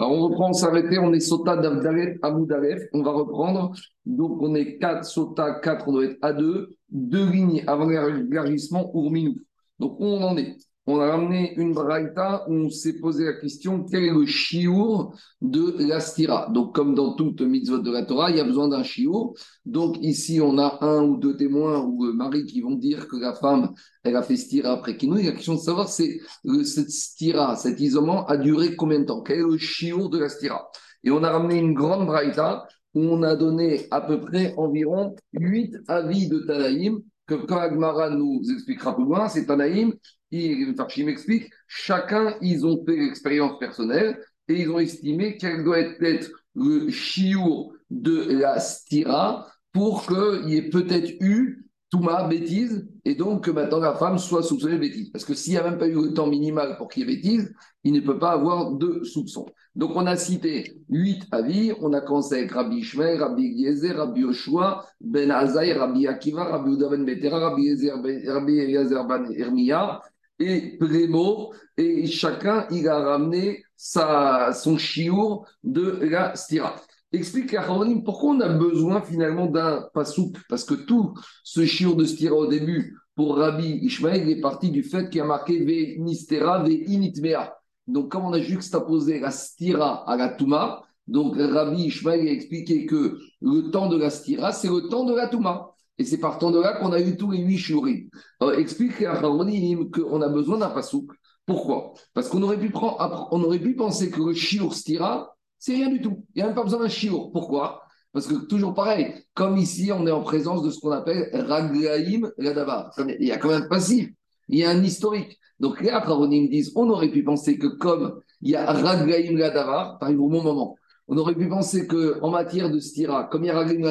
Alors, on reprend, on s'arrêtait, on est Sota d'Avdalet Amoudalef. On va reprendre. Donc, on est 4 Sota, 4, on doit être à 2. Deux lignes avant l'élargissement, Urminou. Donc, on en est? On a ramené une braïta où on s'est posé la question quel est le chiour de la stira? Donc, comme dans toute mitzvot de la Torah, il y a besoin d'un chiour. Donc, ici, on a un ou deux témoins ou le mari qui vont dire que la femme, elle a fait stira après Kinouï. La question de savoir, c'est cette stira, cet isolement, a duré combien de temps? Quel est le chiour de la stira? Et on a ramené une grande braïta où on a donné à peu près environ huit avis de Tanaïm que quand Agmara nous expliquera plus loin, c'est Tanaïm il m'explique, chacun, ils ont fait l'expérience personnelle et ils ont estimé quel doit être le chiour de la stira pour qu'il y ait peut-être eu Touma, bêtise, et donc que maintenant la femme soit soupçonnée de bêtise. Parce que s'il n'y a même pas eu le temps minimal pour qu'il y ait bêtise, il ne peut pas avoir de soupçon. Donc on a cité huit avis, on a commencé avec Rabbi Ishmael, Rabbi Yezer, Rabbi Yoshua, Ben Azaï, Rabbi Akiva, Rabbi Uda ben Betera, Rabbi Yezer, Rabbi Yezer ben Hermia, et Prémo, et chacun, il a ramené sa, son chiour de la stira. Explique à pourquoi on a besoin finalement d'un pasouk Parce que tout ce chiour de stira au début, pour Rabbi Ishmael, est parti du fait qu'il a marqué Ve Nistera. Donc, comme on a juxtaposé la stira à la Touma, donc Rabbi Ishmael a expliqué que le temps de la stira, c'est le temps de la Touma. Et c'est partant de là qu'on a eu tous les huit shurim. explique à qu'on a besoin d'un pasouk. Pourquoi? Parce qu'on aurait pu aurait pu penser que le shiur stira, c'est rien du tout. Il n'y a même pas besoin d'un shiur. Pourquoi? Parce que toujours pareil, comme ici, on est en présence de ce qu'on appelle raglaim ladavar. Il y a quand même un passif, il y a un historique. Donc les me disent, on aurait pu penser que comme il y a raglaim ladavar, par exemple au bon moment, on aurait pu penser qu'en matière de stira, comme il y a Raglim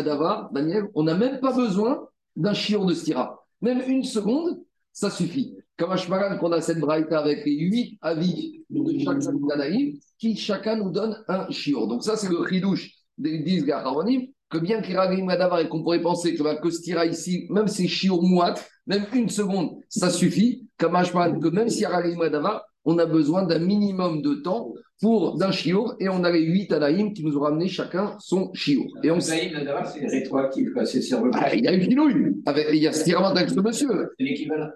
Daniel, on n'a même pas besoin d'un chiot de stira. Même une seconde, ça suffit. Comme à Shmaran, qu'on a cette braïta avec les huit avis de chaque Danaïm, qui chacun nous donne un chiot. Donc ça, c'est le ridouche des 10 Gaharonim, que bien qu'il y ait et qu'on pourrait penser que, bah, que stira ici, même si c'est chiot mouat, même une seconde, ça suffit. Comme à que même s'il y a Raglim on a besoin d'un minimum de temps pour d'un chiour, et on a les huit anaïm qui nous ont ramené chacun son chiour. Et on c'est rétroactif, c'est ah, Il y a eu Kinouille, il y a ce avec ce monsieur. C'est l'équivalent.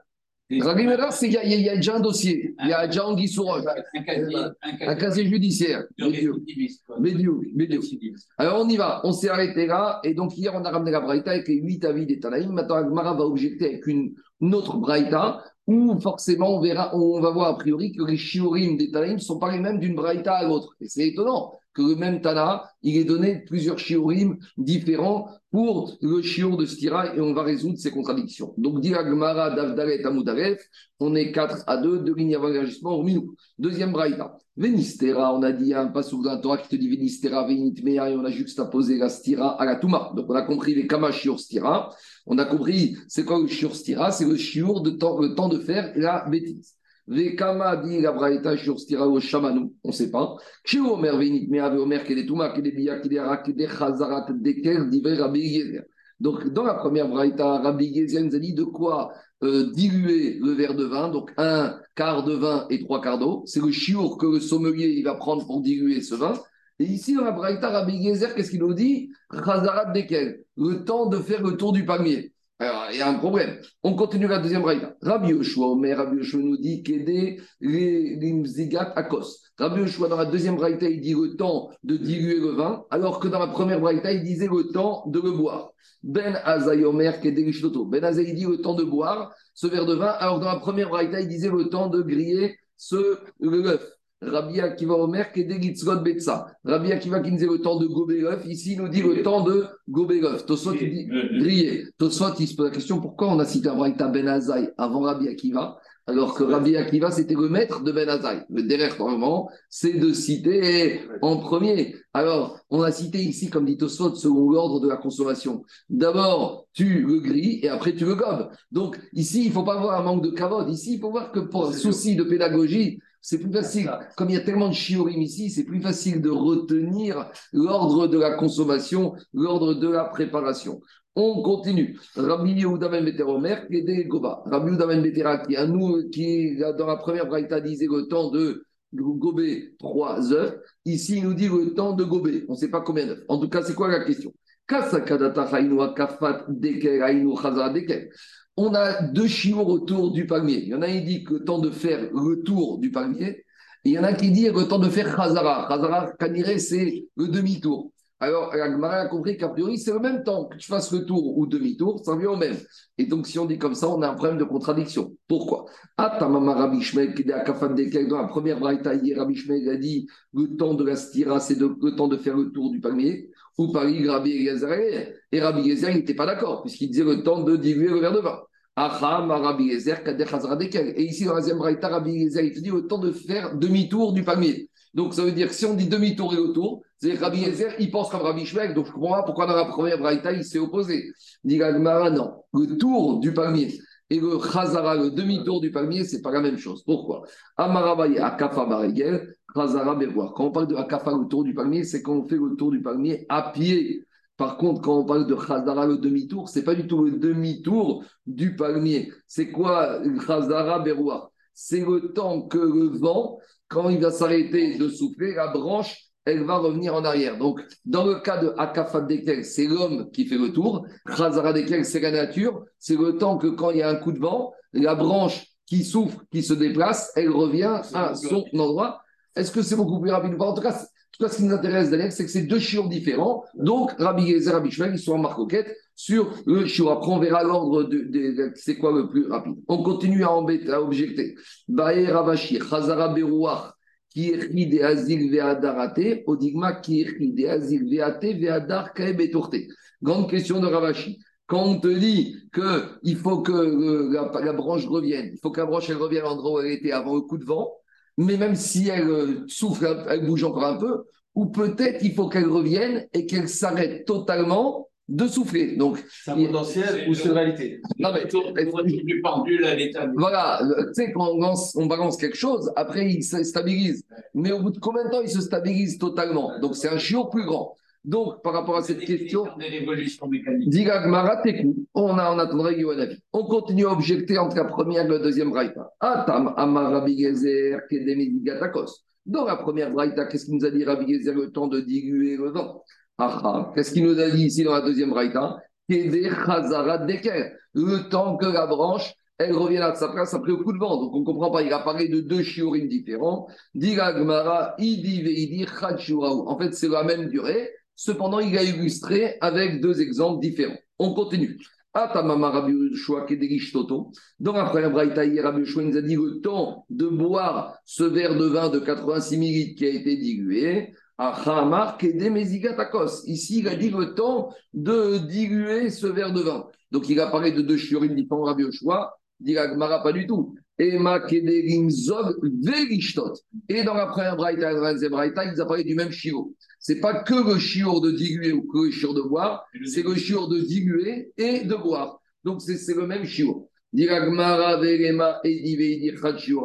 Il y, a déjà un dossier, il y a déjà Anguille Souroche, un casier judiciaire. Alors on y va, on s'est arrêté là, et donc hier on a ramené la Braïta avec les huit avis des Tanaïm. Maintenant Agmara va objecter avec une, autre Braïta où forcément on verra, on va voir a priori que les shiurim des Tanaïm ne sont pas les mêmes d'une braïta à l'autre. Et c'est étonnant que le même Tana, il ait donné plusieurs shiurim différents pour le shiur de Stira et on va résoudre ces contradictions. Donc, dit Gmara d'Avdalet Amoudaref, on est 4 à 2, deux lignes avant l'agissement au minou. Deuxième braïta. Venistera, on a dit, un passage dans Torah qui te dit Venistera, Venitmea, et on a juxtaposé la Stira à la Touma. Donc, on a compris les Kama Shiur Stira. On a compris, c'est quoi le Shiur Stira C'est le Shiur de le temps de faire la bêtise. Vekama dit la braïta Shiur Stira au Shamanou, on ne sait pas. Shiur Omer, Venitmea, Omer, Kedetuma, Kedebia, Kedera, Kedechazarat, Deker, Diver, Rabbi Yezer. Donc, dans la première braïta, Rabbi Yezer nous a dit de quoi euh, diluer le verre de vin, donc un quart de vin et trois quarts d'eau. C'est le chiour que le sommelier il va prendre pour diluer ce vin. Et ici, dans la Braïta, Rabbi Gezer, qu'est-ce qu'il nous dit? Chazarat Dekel, le temps de faire le tour du palmier. Il y a un problème. On continue la deuxième braïta. Rabbi Yoshua, mais Rabbi Yoshua nous dit qu'aider les limzigat akos. Rabbi Yoshua, dans la deuxième braïta, il dit le temps de diluer le vin, alors que dans la première braïta, il disait le temps de le boire. Ben Azaï Omer Ben Azaï dit le temps de boire ce verre de vin, alors dans la première braïta, il disait le temps de griller ce l'œuf. Rabbi Akiva Omer Kedelitzrot Betsa. Rabbi Akiva qui nous dit le temps de gober l'œuf, ici il nous dit le temps de gober l'œuf. Tosot il dit griller. Tosot il se pose la question pourquoi on a cité un braïta Ben Azaï avant Rabbi Akiva alors que Rabbi Akiva, c'était le maître de Ben Azaï. Le derrière, normalement, c'est de citer en premier. Alors, on a cité ici, comme dit Tosfot, selon l'ordre de la consommation. D'abord, tu le grilles et après tu le gobes. Donc, ici, il ne faut pas avoir un manque de cavote. Ici, il faut voir que pour un souci de pédagogie, c'est plus facile. Comme il y a tellement de chiorim ici, c'est plus facile de retenir l'ordre de la consommation, l'ordre de la préparation. On continue. Rabbi Yehuda ben Beteromer, qui est Goba. Rabbi Yehuda ben Betera, qui, à nous, qui dans la première braïta disait le temps de gober trois œufs. Ici, il nous dit le temps de gober. On ne sait pas combien d'œufs. En tout cas, c'est quoi la question? On a deux chiots autour du palmier. Il y en a qui dit que le temps de faire le tour du palmier, et il y en a qui dit le temps de faire Khazara. Khazara, c'est le demi-tour. Alors, Agmara a compris qu'a priori, c'est le même temps que tu fasses le tour ou demi-tour, ça revient au même. Et donc, si on dit comme ça, on a un problème de contradiction. Pourquoi? Atamama Rabbi Shmuel, qui est à dans la première braïta, hier, Rabbi a dit le temps de la stira, c'est le temps de faire le tour du palmier. Ou Paris, Rabbi Eliezer. Et Rabbi Eliezer, il n'était pas d'accord, puisqu'il disait le temps de diluer le verre de vin. Et ici, dans la deuxième braïta, Rabbi Eliezer, il dit le temps de faire demi-tour du palmier. Donc, ça veut dire que si on dit demi-tour et autour, c'est Rabbi Yezer, il pense comme Rabbi Shmuel, donc je comprends pourquoi dans la première braïta, il s'est opposé. Dit Gagmara, non. Le tour du palmier et le Khazara, le demi-tour du palmier, c'est pas la même chose. Pourquoi? Amarabaye, Akafa Khazara. Quand on parle de Akafa, le tour du palmier, c'est quand on fait le tour du palmier à pied. Par contre, quand on parle de Khazara, le demi-tour, c'est pas du tout le demi-tour du palmier. C'est quoi Khazara Berboir C'est le temps que le vent quand il va s'arrêter de souffler, la branche, elle va revenir en arrière. Donc, dans le cas de Akafat Dekel, c'est l'homme qui fait le tour. Khazara Dekel, c'est la nature. C'est le temps que quand il y a un coup de vent, la branche qui souffre, qui se déplace, elle revient à son endroit. Est-ce que c'est beaucoup plus rapide En tout cas, tout cas, ce qui nous intéresse, Daniel, c'est que c'est deux chiens différents. Donc, Rabbi et Rabbi ils sont en marcoquette sur le chiot. Après, on verra l'ordre de, c'est quoi le plus rapide. On continue à, embêter, à objecter. Bae Ravashi, Chazara Berouach, est de Azil Veadarate, Odigma est de Azil Veate Veadar. Grande question de Ravashi. Quand on te dit qu'il faut que euh, la, branche revienne, il faut que la branche elle revienne à l'endroit où elle était avant le coup de vent, mais même si elle euh, souffre, elle bouge encore un peu, ou peut-être il faut qu'elle revienne et qu'elle s'arrête totalement de souffler. Donc, c'est un potentiel ou c'est une réalité Non, mais du pendule à l'état. Voilà, tu sais, quand on, lance, on balance quelque chose, après il se stabilise. Mais au bout de combien de temps il se stabilise totalement? Donc, c'est un chiot plus grand. Donc, par rapport à cette question, on, a, on attendrait Yohanavi. On continue à objecter entre la première et la deuxième braïta. Atam, Amarabi Gezer, Kedemidigatakos. Dans la première braïta, qu'est-ce qu'il nous a dit Rabbi Gezer le temps de diluer le vent? Qu'est-ce qu'il nous a dit ici dans la deuxième braïta? Le temps que la branche, elle revient à sa place après le coup de vent. Donc on ne comprend pas, il a parlé de deux shiurim différents. En fait, c'est la même durée. Cependant, il a illustré avec deux exemples différents. On continue. Dans la première braïta, Rabbi nous a dit le temps de boire ce verre de vin de 86 ml qui a été dilué. Ici, il a dit le temps de diluer ce verre de vin. Donc, il a parlé de deux chiorines différents, Rabbi Yoshua. Dit pas du tout. Et dans la première braïta ils parlé du même chiot. C'est pas que le chiot de diluer ou que le chiot de boire, c'est le chiot de diluer et de boire. Donc, c'est le même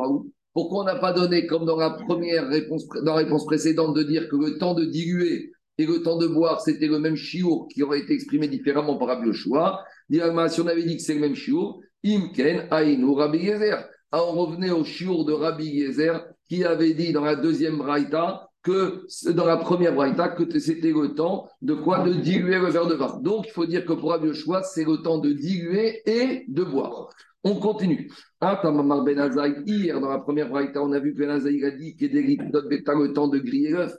Raoult. Pourquoi on n'a pas donné, comme dans la première réponse, dans réponse précédente, de dire que le temps de diluer et le temps de boire, c'était le même chiour qui aurait été exprimé différemment par Rabbi Yoshua? Si on avait dit que c'est le même chiour, Imken, Aïnou, Rabbi Yezer. On revenait au chiour de Rabbi Yezer qui avait dit dans la deuxième braïta que dans la première braïta que c'était le temps de quoi? De diluer le verre de vin. Donc il faut dire que pour Rabbi Yoshua, c'est le temps de diluer et de boire. On continue. Ah, ben hier, dans la première braïta, on a vu que Ben a dit qu'il le temps de griller l'œuf.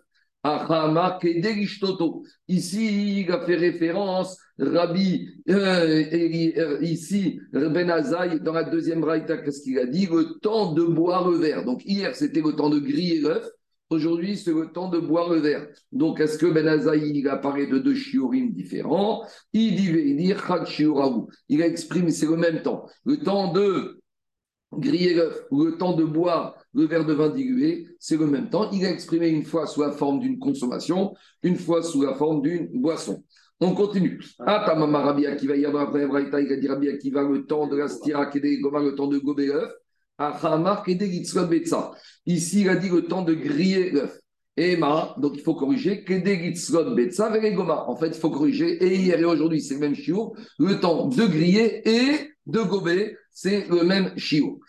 Ici, il a fait référence, Rabbi, euh, euh, ici, Ben Azaï, dans la deuxième braïta, qu'est-ce qu'il a dit? Le temps de boire le verre. Donc, hier, c'était le temps de griller l'œuf. Aujourd'hui, c'est le temps de boire le verre. Donc, est-ce que Ben Azaï, il a parlé de deux shiurim différents? Il dit, il dit, Il a exprimé, c'est le même temps. Le temps de griller l'œuf ou le temps de boire le verre de vin dilué, c'est le même temps. Il a exprimé une fois sous la forme d'une consommation, une fois sous la forme d'une boisson. On continue. Ah, ta maman Rabbi Akiva, dans la première braïta, il a dit Rabbi Akiva, le temps de la stira, le temps de gober l'œuf. Ici, il a dit le temps de griller l'œuf. Emma, donc il faut corriger. En fait, il faut corriger. Et hier et aujourd'hui, c'est le même chiot. Le temps de griller et de gober, c'est le même chiot.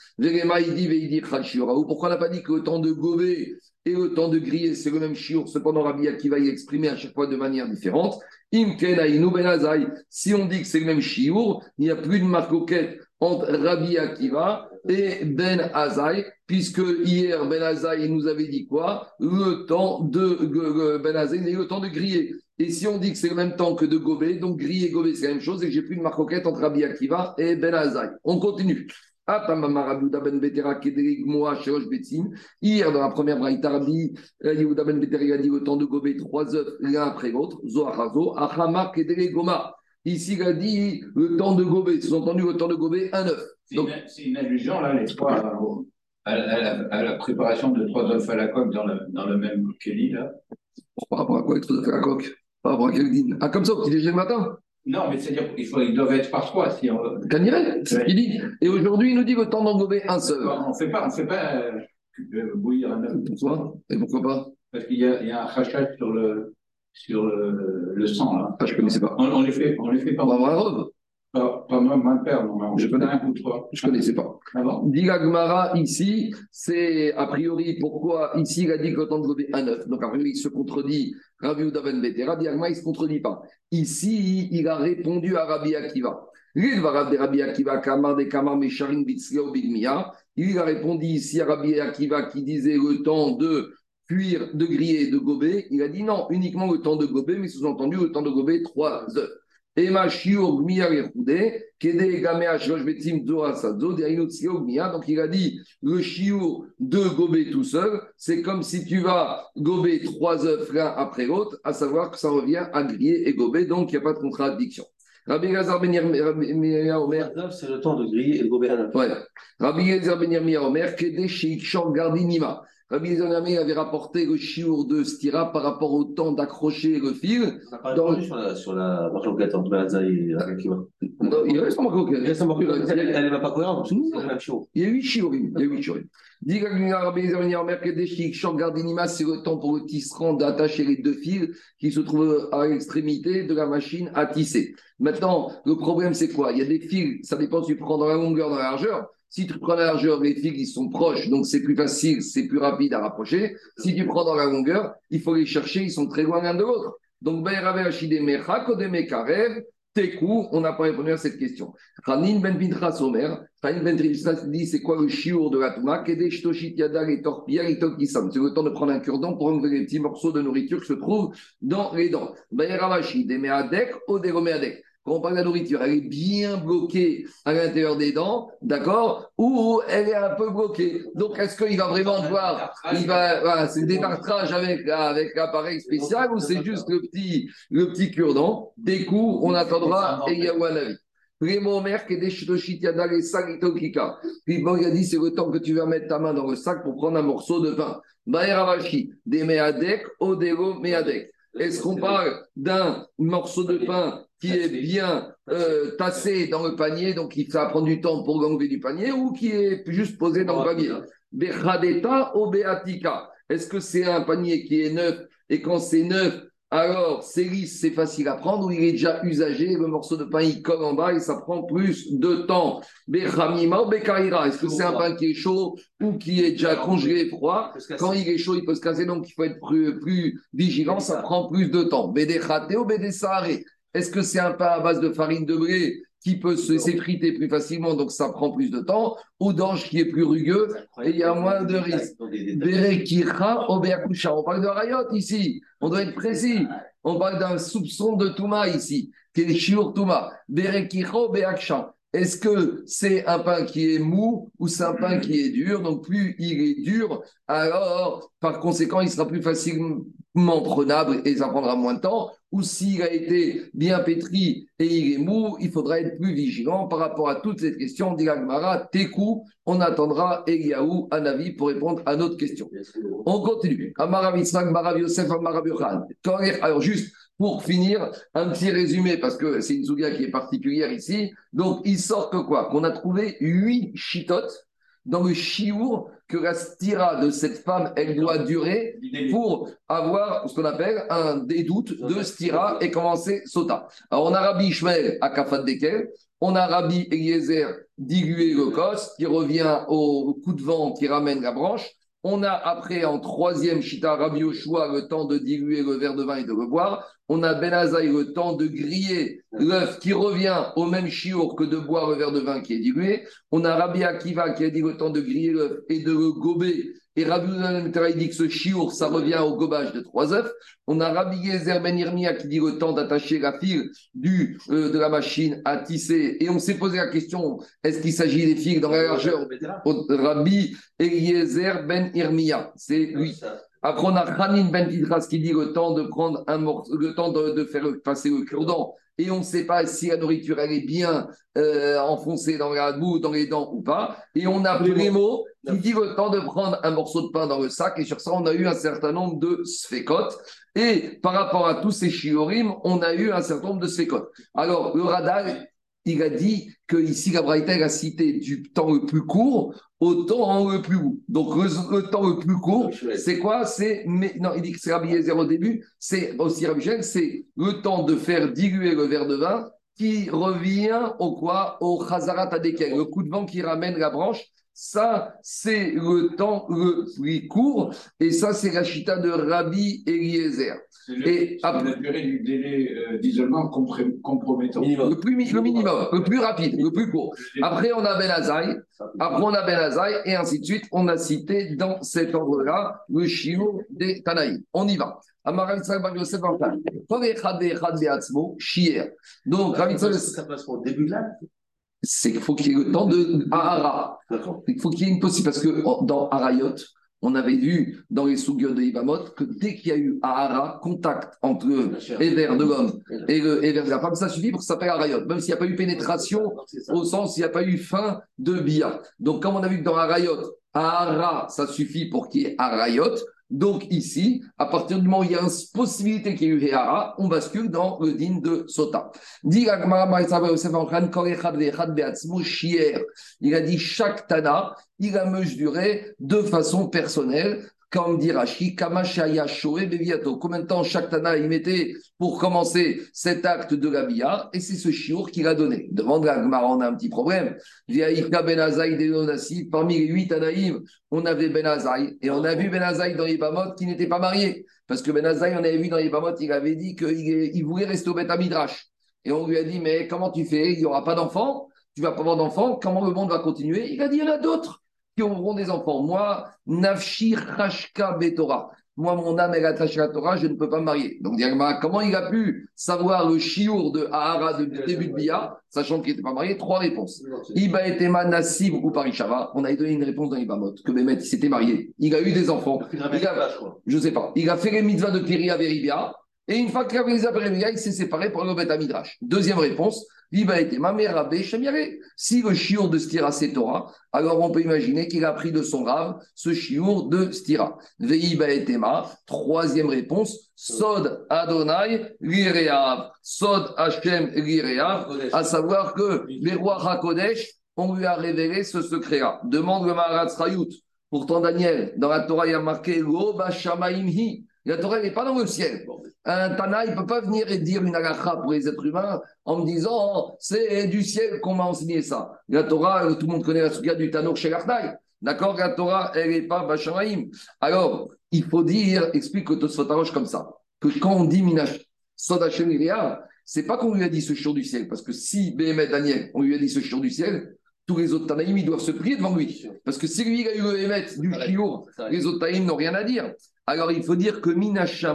Pourquoi on n'a pas dit que le temps de gober et le temps de griller, c'est le même chiot Cependant, Rabbi Akiva y exprimer à chaque fois de manière différente. Ben si on dit que c'est le même chiot, il n'y a plus de marcoquette entre Rabbi Akiva et Ben Azaï, puisque hier Ben Azaï nous avait dit quoi? Le temps de Ben Azaï, le temps de griller. Et si on dit que c'est le même temps que de gober, donc griller et gober, c'est la même chose, et que j'ai plus de marcoquette entre Rabbi Akiva et Ben Azaï. On continue. Hier, dans la première braïta, Rabbi Yehuda Ben Betera a dit le temps de gober trois œufs l'un après l'autre. Zohachazo, Achama Kedere Goma. Ici, il a dit le temps de gober. Sous-entendu, le temps de gober, un œuf. C'est une, allusion, là, les trois, à, à, la, préparation de trois œufs à la coque dans le, dans le même Kelly, là? Par rapport à quoi, les trois œufs à la coque? Par rapport à Ah, comme ça, au petit déjeuner le matin non, mais c'est-à-dire qu'ils doivent être par trois. Si on... c'est ce qu'il dit. Et aujourd'hui, il nous dit le temps d'englober un seul. On ne fait pas, on fait pas euh, bouillir un œuf. Pourquoi Et pourquoi pas Parce qu'il y, y, a un rachat sur le, sur le, le sang. Là. Ah, je ne connaissais pas. On, on, les fait, on les fait pas. On va avoir un. Pas, pas même père, non. Je connais un ou trois. Je ne connaissais pas. Ah Gmara, ici, c'est a priori pourquoi ici il a dit que le temps de un œuf. Donc a priori il se contredit. Rabbi Udaven Betera, Diagma, il ne se contredit pas. Ici, il a répondu à Rabbi Akiva. Il a répondu ici à Rabbi Akiva qui disait le temps de cuire, de griller, de gober. Il a dit non, uniquement le temps de gober, mais sous-entendu le temps de gober Donc il a dit le chiot de gober tout seul, c'est comme si tu vas gober trois œufs l'un après l'autre, à savoir que ça revient à griller et gober, donc il n'y a pas de contradiction. Rabbi Gazar Ben Omer. C'est le temps de griller et de gober un œuf. Rabbi Gazar Ben Omer, Kede Sheikh Gardinima. Rabbi Zanami avait rapporté le chiour de Stira par rapport au temps d'accrocher le fil. N'a pas dans... sur la, sur la marque entre et Akiva. Il reste en marque Il reste en marque Elle n'est pas cohérente. Il y a huit chiourim. Il y a huit chiourim. Dit Rabbi Zanami c'est le temps pour le tisserand d'attacher les deux fils qui se trouvent à l'extrémité de la machine à tisser. Maintenant, le problème, c'est quoi? Il y a des fils, ça dépend si tu prends dans la longueur, dans la largeur. Si tu prends la largeur, les fils ils sont proches, donc c'est plus facile, c'est plus rapide à rapprocher. Si tu prends dans la longueur, il faut les chercher, ils sont très loin l'un de l'autre. Donc, Tekou, on n'a pas répondu à cette question. Khanin ben Pintras Omer, Khanin ben dit c'est quoi le chiour de la Touma? C'est le temps de prendre un cure-dent pour enlever les petits morceaux de nourriture qui se trouvent dans les dents. Bayeravashi, des Meadek ou des Romeadek. Quand on parle de la nourriture, elle est bien bloquée à l'intérieur des dents, d'accord? Ou elle est un peu bloquée. Donc, est-ce qu'il va vraiment voir Il va, voilà, c'est des détartrage avec, avec l'appareil spécial ou c'est juste le petit, le petit cure-dent? Des coups, on attendra et il y a un avis. Primo qui est les sacs Puis bon, il a dit c'est le temps que tu vas mettre ta main dans le sac pour prendre un morceau de pain. Baeravashi, des meadek, odego meadek. Est-ce qu'on parle d'un morceau de pain qui est bien euh, tassé dans le panier, donc il va prendre du temps pour l'enlever du panier, ou qui est juste posé dans le panier. Bechadeta ou Beatika Est-ce que c'est un panier qui est neuf et quand c'est neuf, alors c'est lisse, c'est facile à prendre, ou il est déjà usagé, le morceau de pain il colle en bas et ça prend plus de temps? Bechamima ou Bekaira Est-ce que c'est un pain qui est chaud ou qui est déjà congelé froid? Quand il est chaud, il peut se casser, donc il faut être plus, plus vigilant, ça prend plus de temps. Bedechate ou Bedesare est-ce que c'est un pain à base de farine de blé qui peut s'effriter plus facilement, donc ça prend plus de temps, ou d'ange qui est plus rugueux et il y a moins de risques. On parle de rayot ici, on doit être précis. On parle d'un soupçon de Touma ici, qui est Shiur Touma. Est-ce que c'est un pain qui est mou ou c'est un pain qui est dur? Donc plus il est dur, alors par conséquent il sera plus facilement prenable et ça prendra moins de temps ou s'il a été bien pétri et il est mou, il faudra être plus vigilant par rapport à toutes ces questions. Dit Tekou, on attendra Eliaou, un avis pour répondre à notre question. On continue. Alors, juste pour finir, un petit résumé, parce que c'est une souga qui est particulière ici. Donc, il sort que quoi? Qu'on a trouvé huit chitotes dans le chiour que la stira de cette femme, elle doit durer pour avoir ce qu'on appelle un des doutes de stira et commencer sota. Alors on a Rabbi Ishmael à Kafat Dekel, on a Rabbi Eliezer dilué le cos qui revient au coup de vent qui ramène la branche. On a après en troisième Shita Rabbi Yoshua le temps de diluer le verre de vin et de le boire. On a Ben Azaï le temps de griller l'œuf qui revient au même chiour que de boire le verre de vin qui est dilué. On a Rabbi Akiva qui a dit le temps de griller l'œuf et de le gober. Et Rabbi Uzanem dit que ce chiour, ça revient au gobage de trois œufs. On a Rabbi Yezer Ben Irmia qui dit le temps d'attacher la file du, euh, de la machine à tisser. Et on s'est posé la question est-ce qu'il s'agit des fils dans la largeur? Rabbi Eliezer Ben Irmia, c'est lui. Après, on a Khanin Ben Tidras qui dit le temps de prendre un morceau, le temps de, faire passer le cure-dent. Et on ne sait pas si la nourriture elle est bien euh, enfoncée dans la boue, dans les dents ou pas. Et on a Primo qui dit le temps de prendre un morceau de pain dans le sac. Et sur ça, on a eu un certain nombre de sphécotes. Et par rapport à tous ces chiorim, on a eu un certain nombre de sphécotes. Alors, le radar, il a dit que ici la Braïta a cité du temps le plus court au temps le plus haut. Donc le, temps le plus court, c'est quoi? C'est non, il dit que c'est Rabbi au début, c'est aussi Rabbi c'est le temps de faire diluer le verre de vin qui revient au quoi? Au Chazarat Adekel, le coup de vent qui ramène la branche ça, c'est le temps le plus court, et ça, c'est la chita de Rabbi Eliezer. Et après, la durée du délai euh, d'isolement compromettant. Le, plus, le minimum, le plus rapide, le plus court. Après, on a Ben Azaï, après, on a Ben Azaï, et ainsi de suite. On a cité dans cet ordre-là le chiot des Tanaï. On y va. Donc, Rabbi Ça passe au début de l'âge c'est qu'il faut qu'il y ait le temps de Ahara. Il faut qu'il y ait une possibilité. Parce que dans Arayot, on avait vu dans les Sugyot de Ibamot que dès qu'il y a eu Ahara, contact entre Ever de l'homme et Ever de la femme, ça suffit pour que ça s'appelle Arayot. Même s'il n'y a pas eu pénétration, au sens il n'y a pas eu fin de Bia. Donc, comme on a vu que dans Arayot, Ahara, ça suffit pour qu'il y ait Arayot. Donc ici, à partir du moment où il y a une possibilité qu'il y ait eu on bascule dans le din de Sota. Il a dit chaque Tana, il a mesuré de façon personnelle comme dit Rashi, Kamashaya Shoe Beviato. Combien de temps chaque Tana mettait pour commencer cet acte de la Bia? Et c'est ce chiour qu'il a donné. Demande à Gmara, on a un petit problème. Ben parmi les huit Tanaïm, on avait Ben Azaï. Et on a vu Ben Azaï dans Ibamot qui n'était pas marié. Parce que Ben Azaï, on avait vu dans Ibamot, il avait dit qu'il voulait rester au Beth Midrash. Et on lui a dit, mais comment tu fais? Il n'y aura pas d'enfants Tu vas pas avoir d'enfants Comment le monde va continuer? Il a dit, il y en a d'autres qui auront des enfants. Moi, Nafshi Rashka Betora. Moi, mon âme est attachée à la Torah, je ne peux pas me marier. Donc, comment il a pu savoir le chiour de Ahara de début de Bia, sachant qu'il n'était pas marié? Trois réponses. Iba Etema Nassib ou Parishava. On a donné une réponse dans Ibamot, que Bémet, il s'était marié. Il a eu des enfants. Il a, je ne sais pas. Il a fait les mitzvahs de Piria Veribia. Et une fois qu'il a fait les Veribia, il s'est séparé pour le Bet Midrash. Deuxième réponse. Si le chiour de Stira c'est Torah, alors on peut imaginer qu'il a pris de son rave ce chiour de Stira. Etema, troisième réponse, Sod Adonai Lireav. Sod Hashem Lireav, à savoir que les rois Hakodesh, on lui a révélé ce secret-là. Demande le Maharat Rayut. Pourtant, Daniel, dans la Torah, il y a marqué Lo Bashamaimhi. La Torah n'est pas dans le ciel. Un Tana, il ne peut pas venir et dire une halakha pour les êtres humains en me disant oh, c'est du ciel qu'on m'a enseigné ça. La Torah, tout le monde connaît la souga du Tanor chez D'accord La Torah, elle n'est pas Bachamaïm. Alors, il faut dire, explique que Tosfotaroche comme ça, que quand on dit Minash Sodachem c'est pas qu'on lui a dit ce jour du ciel, parce que si Béhémet Daniel, on lui a dit ce jour du ciel, tous les autres Tanaïm, ils doivent se prier devant lui. Parce que si lui, il a eu le Béhémet du Chiour, les autres Tanaïm n'ont rien à dire. Alors, il faut dire que Minash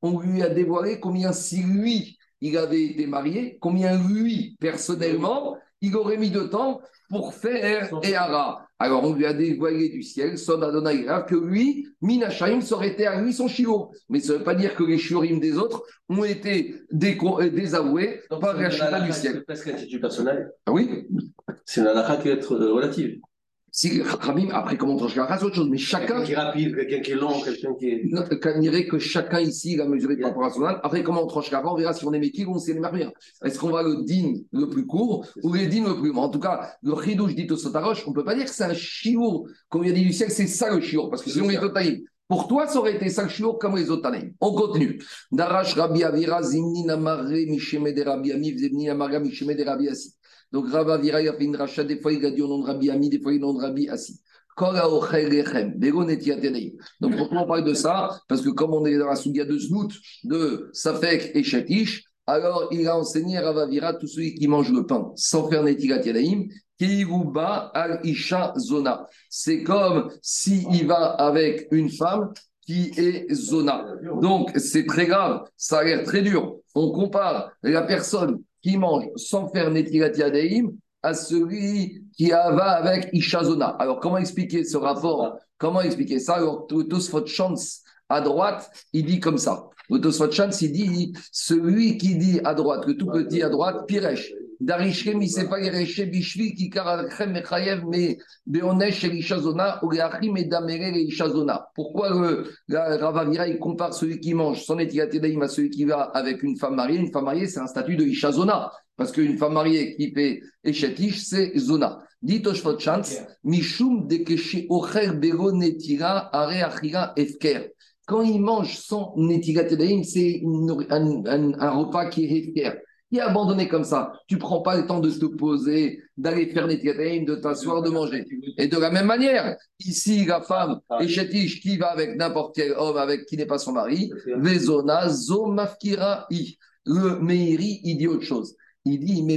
on lui a dévoilé combien si lui, il avait été marié, combien lui, personnellement, il aurait mis de temps pour faire Ehara. Alors on lui a dévoilé du ciel, Son Adonai, que lui, Minashaim, serait été à lui son chiot. Mais ça ne veut pas dire que les chiorim des autres ont été euh, désavoués par la du ciel. C'est presque attitude personnelle. Ah oui C'est une halakha qui être euh, relative. Si Rabim, après comment on tranche la c'est autre chose, mais chacun. Quelqu'un qui est rapide, quelqu'un qui est lent, quelqu'un qui est. Non, On dirait que chacun ici il a mesuré par rapport à son. Après, comment on tranche la on verra si on est métier ou on sait les marmières. Est-ce qu'on va le din le plus court ou le din le plus long En tout cas, le chidouche dit au sotaroche, on ne peut pas dire que c'est un chiour, comme il a dit du ciel, c'est ça le chiour, parce que sinon, les totaïm. Pour toi, ça aurait été ça le chiour comme les autres années. On continue. Darash Rabbi Avira, Zimni Namare, Misheme de Rabbi Amif, Zimni Namara, Misheme de Rabbi Assi. Donc Rabbi Avira, il a fait une rachat, des fois il a dit au nom de Rabbi Ami, des fois il a dit au nom de Rabbi Assi. Donc pourquoi on parle de ça? Parce que comme on est dans la souga de Znout, de Safek et Shatish, alors il a enseigné à Ravavira, tout celui qui mange le pain sans faire Netilat Yadaim, Kiruba al Isha Zona. C'est comme s'il va avec une femme qui est Zona. Donc c'est très grave, ça a l'air très dur. On compare la personne qui mange sans faire Netilat Yadaim à celui qui va avec Ishazona. Alors, comment expliquer ce rapport? Comment expliquer ça? Alors, Tosfot Chance à droite, il dit comme ça. Tosfot Chance, il dit celui qui dit à droite, le tout petit à droite, Piresh. Darishkem, il sait pas Yereche Bishvi, qui karachem mechayev, mais Beonesh et Ishazona, ou Leachim et Damere et Ishazona. Pourquoi le, Ravavira, il compare celui qui mange son étigatédaïm à celui qui va avec une femme mariée? Une femme mariée, c'est un statut de Ishazona. Parce qu'une femme mariée qui fait Echetish, c'est Zona. Dit Chance, Mishum de Ocher Bego Netira Are Achira Efker. Quand il mange son Netira Tedaim, c'est un, un, un, repas qui est Efker. Il est abandonné comme ça. Tu ne prends pas le temps de te poser, d'aller faire Netira Tedaim, de t'asseoir, de manger. Et de la même manière, ici, la femme Echetish qui va avec n'importe quel homme avec qui n'est pas son mari, Vezona Zomafkira I. Le Meiri, il dit autre chose. Il dit, mais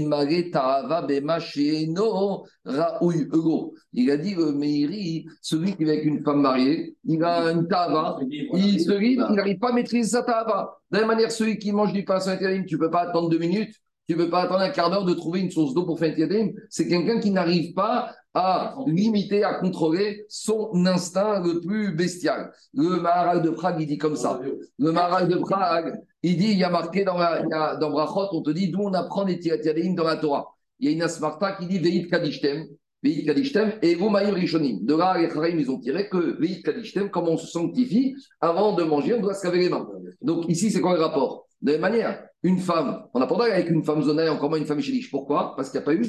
Il a dit, le Meiri, celui qui est avec une femme mariée, il a une tava, il se il n'arrive pas à maîtriser sa tava. De la même manière, celui qui mange du pain saint tu ne peux pas attendre deux minutes, tu ne peux pas attendre un quart d'heure de trouver une source d'eau pour faire un C'est quelqu'un qui n'arrive pas à limiter, à contrôler son instinct le plus bestial. Le Maharal de Prague, il dit comme ça. Le Maharal de Prague, il dit, il y a marqué dans, la, dans Brachot, on te dit d'où on apprend les Tiratiadeim dans la Torah. Il y a une asmarta qui dit Veit Kadishtem, Veit Kadishtem, et vous Rishonim. De là, les Kharim, ils ont tiré que Veit Kadishtem, comme on se sanctifie, avant de manger, on doit se laver les mains. Donc ici, c'est quoi le rapport? De la même manière, une femme, on n'a pas avec une femme zonée, encore moins une femme chéliche. Pourquoi? Parce qu'il n'y a pas eu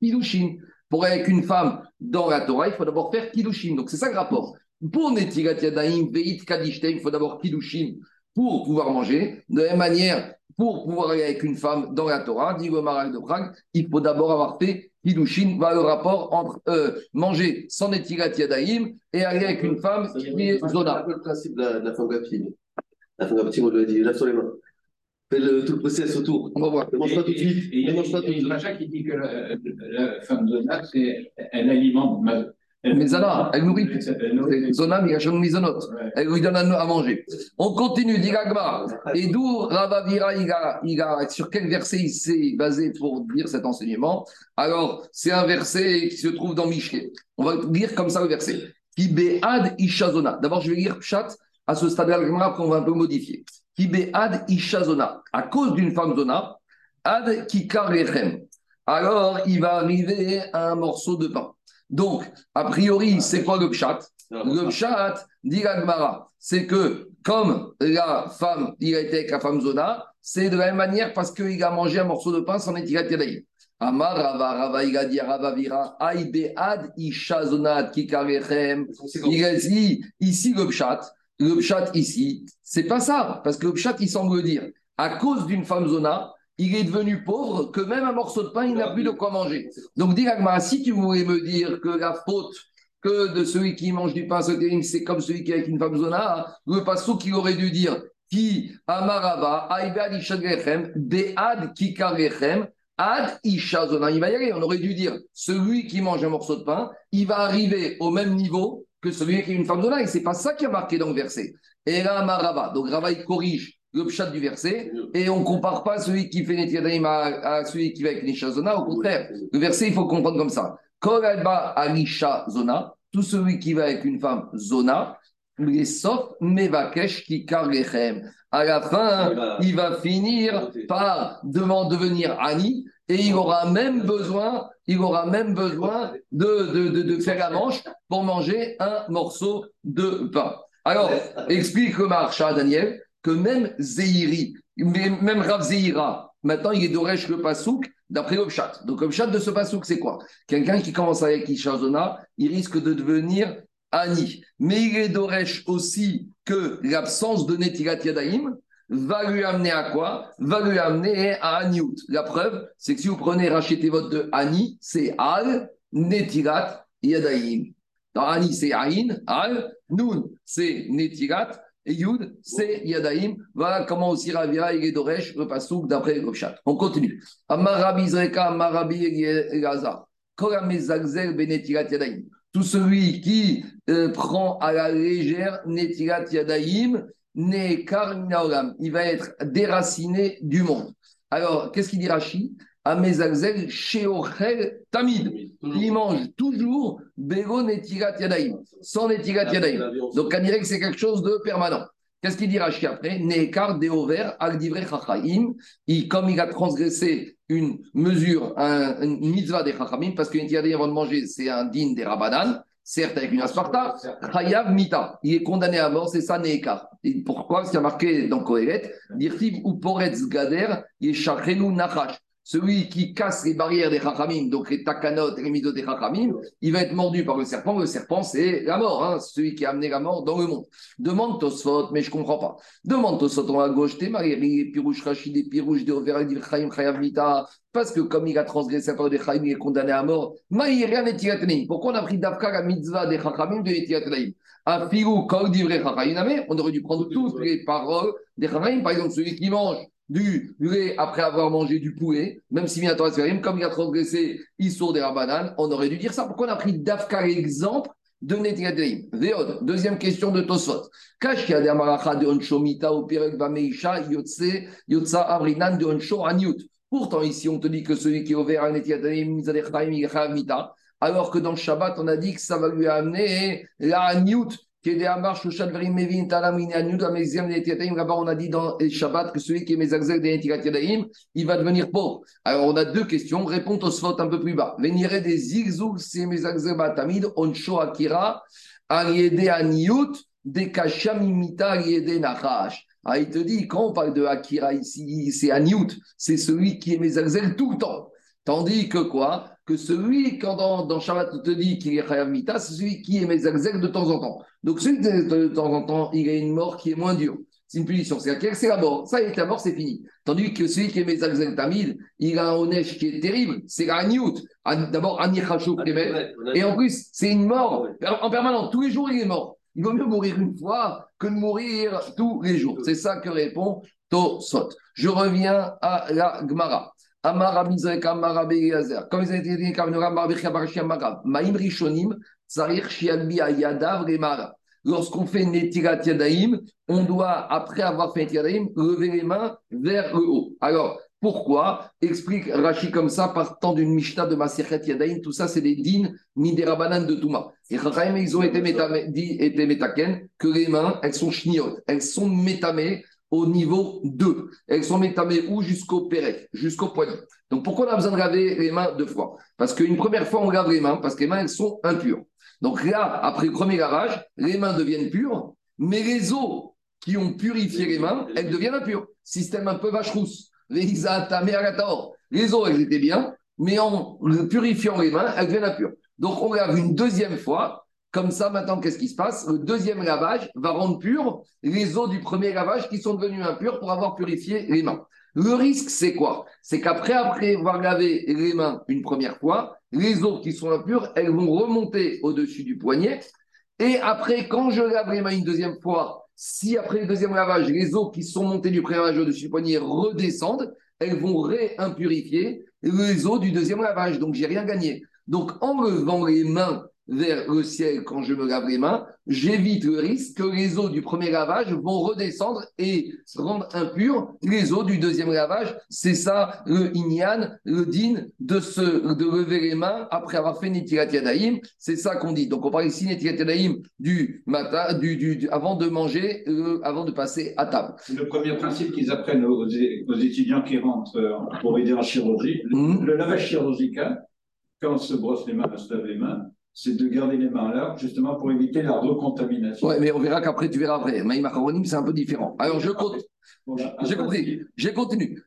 Kiddushin. Pour aller avec une femme dans la Torah, il faut d'abord faire Kiddushin. Donc c'est ça le rapport. Pour Netirat Yadaim, Veit Kadishtem, il faut d'abord Kiddushin pour pouvoir manger. De la même manière, pour pouvoir aller avec une femme dans la Torah, dit le Maral de Prague, il faut d'abord avoir fait Hiddushin, va le rapport entre euh, manger sans étirat yadaïm et aller avec une femme qui est zona. C'est le principe de la, de la femme. La femme on lui a dit, lave sur les mains. Fais le, tout le process autour. On va voir. Ne mange pas tout de suite. Il y a une rachat qui dit que la, la femme zona, elle alimente mais Zana, elle nourrit. Zona, Mizonot. Elle lui donne à manger. On continue, dit Et d'où Ravavira, il a, il a, sur quel verset il s'est basé pour dire cet enseignement? Alors, c'est un verset qui se trouve dans Michel. On va lire comme ça le verset. Kibead Ishazona. D'abord, je vais lire Pshat à ce stade-là, qu'on va un peu modifier. Kibead Ishazona. À cause d'une femme Zona, Ad Kikarechem. Alors, il va arriver à un morceau de pain. Donc, a priori, c'est quoi le pshat? Le pshat, dit l'Agmara, c'est que comme la femme, il a été avec la femme Zona, c'est de la même manière parce qu'il a mangé un morceau de pain sans étirat yadaï. Amar Rava Rava il a dit Rava Vira Aïbead Isha Zonat Kikarechem. Il a dit ici le pshat, le pshat ici, c'est pas ça, parce que le pshat il semble dire à cause d'une femme Zona, il est devenu pauvre que même un morceau de pain, il n'a plus de quoi manger. Donc, dis si tu voulais me dire que la faute que de celui qui mange du pain c'est comme celui qui est avec une femme zona, le passo qui aurait dû dire qui amarava aibad bead kikarechem ad ishazona. Il va y aller. On aurait dû dire celui qui mange un morceau de pain, il va arriver au même niveau que celui qui est une femme zona. Et c'est pas ça qui a marqué dans le verset. Et là, Amarava. Donc, Rava, il corrige le pshat du verset, et on ne compare pas celui qui fait Netiadaim à, à, celui qui va avec Nisha Zona. Au contraire, le verset, il faut comprendre comme ça. Koralba Alisha Zona, tout celui qui va avec une femme Zona, sauf Mevakesh qui karlechem. À la fin, il va finir par devenir Ani, et il aura même besoin il aura même besoin de, de, de, faire la manche pour manger un morceau de pain. Alors, explique le marcha Daniel que même Zeiri, même Rav Zeira, maintenant il est d'Oresh le Pasouk d'après le chat. Donc le chat de ce Pasouk, c'est quoi? Quelqu'un qui commence avec Ishazona, il risque de devenir Ani. Mais il est d'Oresh aussi que l'absence de Netilat Yadaim va lui amener à quoi? Va lui amener à Aniout. La preuve, c'est que si vous prenez rachetez votre de Ani, c'est Al Netilat Yadaim. Dans Ani, c'est Aïn, Al, Nun, c'est Netilat, et Yud, c'est Yadaim. Voilà comment aussi Ravira et Doresh, le pasouk d'après le. On continue. Amarabi Zreka, Amarabi. Tout celui qui euh, prend à la légère Netilat Yadaim, il va être déraciné du monde. Alors, qu'est-ce qu'il dit Rashi Amezalzel Sheochel Tamid. Il mange toujours Bego Netirat Yadaim, sans Netirat Yadaim. Donc, on dirait que c'est quelque chose de permanent. Qu'est-ce qu'il dit Rashi après? Nekar Deover Al Divre Chachaim. Comme il a transgressé une mesure, un, une mitzvah des Chachamim, parce que Netirat avant de manger, c'est un din des Rabanan certes avec une asparta, Chayav Mita, il est condamné à mort, c'est ça Nekar. Et pourquoi? Parce qu'il y a marqué dans Kohelet, Dirtiv ou Poretz Gader, Yeshachenu Nachash celui qui casse les barrières des Chachamim, donc les takanot et les midos des Chachamim, il va être mordu par le serpent. Le serpent, c'est la mort, hein, celui qui a amené la mort dans le monde. Demande Tosfot, mais je ne comprends pas. Demande Tosfot en à gauche, t'es marié, Pirouche Rachid, Pirouche de Chaim, Chayav Mita, parce que comme il a transgressé la parole des Chaim, il est condamné à mort. Pourquoi on a pris d'Afka la mitzvah des Chachamim de Chachamim, on aurait dû prendre toutes les paroles des Chachamim, par exemple, celui qui mange du lait après avoir mangé du poulet, même si Minatora comme il a transgressé Issour des Rabanan, on aurait dû dire ça. Pourquoi on a pris Dafka exemple de Netigadeim Véod, deuxième question de Tosfot. Kashkia de Amaracha de Onshomita ou Pirek Bameisha Yotse Yotsa Avrinan de Onsho Anyut. Pourtant, ici, on te dit que celui qui est ouvert à Netigadeim, alors que dans le Shabbat, on a dit que ça va lui amener la Anyut Là-bas, on a dit dans Shabbat que celui qui est Mezagzel des il va devenir pauvre. Alors, on a deux questions. Réponds au spot un peu plus bas. Venire des Zigzoug, c'est Mezagzel Batamid, Oncho Akira, Ariede Aniyut, des Kachamimita, Ariede Nachash. Ah, il te dit, quand on parle de Akira ici, c'est Aniyut, c'est celui qui est Mezagzel tout le temps. Tandis que quoi? Que celui, quand dans, dans Shabbat, on te dit qu'il est Chayav Mita, c'est celui qui est Mezagzel de temps en temps. Donc, celui de, de, temps en temps, il a une mort qui est moins dure. C'est une punition. C'est laquelle C'est la mort. Ça, est la mort, c'est fini. Tandis que celui qui est Mezalzel Tamid, il a un Onesh qui est terrible. C'est la Niout. D'abord, Anichachou Et en plus, c'est une mort en permanence. Tous les jours, il est mort. Il vaut mieux mourir une fois que de mourir tous les jours. C'est ça que répond Tosot. Je reviens à la Gemara. Amara Amara Comme ils ont été dit, Maïm Rishonim, Lorsqu'on fait Netirat Yadaim, on doit, après avoir fait Netirat Yadaim, lever les mains vers le haut. Alors, pourquoi? Explique Rashi comme ça, partant d'une Mishnah de Masirchet Yadaim, tout ça, c'est des dînes ni des de Touma. Et Rachaim, ils ont été, dit, métaken, que les mains, elles sont chniot, elles sont métamées au niveau 2. Elles sont métamées où? Jusqu'au pérec, jusqu'au poignet. Donc pourquoi on a besoin de laver les mains deux fois? Parce qu'une première fois, on lave les mains, parce que les mains, elles sont impures. Donc là, après le premier lavage, les mains deviennent pures, mais les eaux qui ont purifié les mains, elles deviennent impures. Système un peu vache-rousse. Les eaux, elles étaient bien, mais en purifiant les mains, elles deviennent impures. Donc on lave une deuxième fois. Comme ça, maintenant, qu'est-ce qui se passe? Le deuxième lavage va rendre pures les eaux du premier lavage qui sont devenues impures pour avoir purifié les mains. Le risque, c'est quoi? C'est qu'après après avoir lavé les mains une première fois, les eaux qui sont impures, elles vont remonter au-dessus du poignet. Et après, quand je lave les mains une deuxième fois, si après le deuxième lavage, les eaux qui sont montées du lavage au-dessus du poignet redescendent, elles vont réimpurifier les eaux du deuxième lavage. Donc, j'ai rien gagné. Donc, en levant les mains vers le ciel quand je me lave les mains, j'évite le risque que les eaux du premier lavage vont redescendre et rendre impures les eaux du deuxième lavage. C'est ça le inyan, le din de, se, de lever les mains après avoir fait Netilat Yadaim. C'est ça qu'on dit. Donc on parle ici Netilat Yadaim du matin, du, du, avant de manger, euh, avant de passer à table. Le premier principe qu'ils apprennent aux, aux, étudiants qui rentrent euh, pour aider en chirurgie, mmh. le lavage chirurgical quand on se brosse les mains, on se lave les mains, c'est de garder les mains là, justement pour éviter la recontamination. Ouais, mais on verra qu'après, tu verras après. Maïm Acharonim, c'est un peu différent. Alors, je compte. J'ai compris. J'ai continue.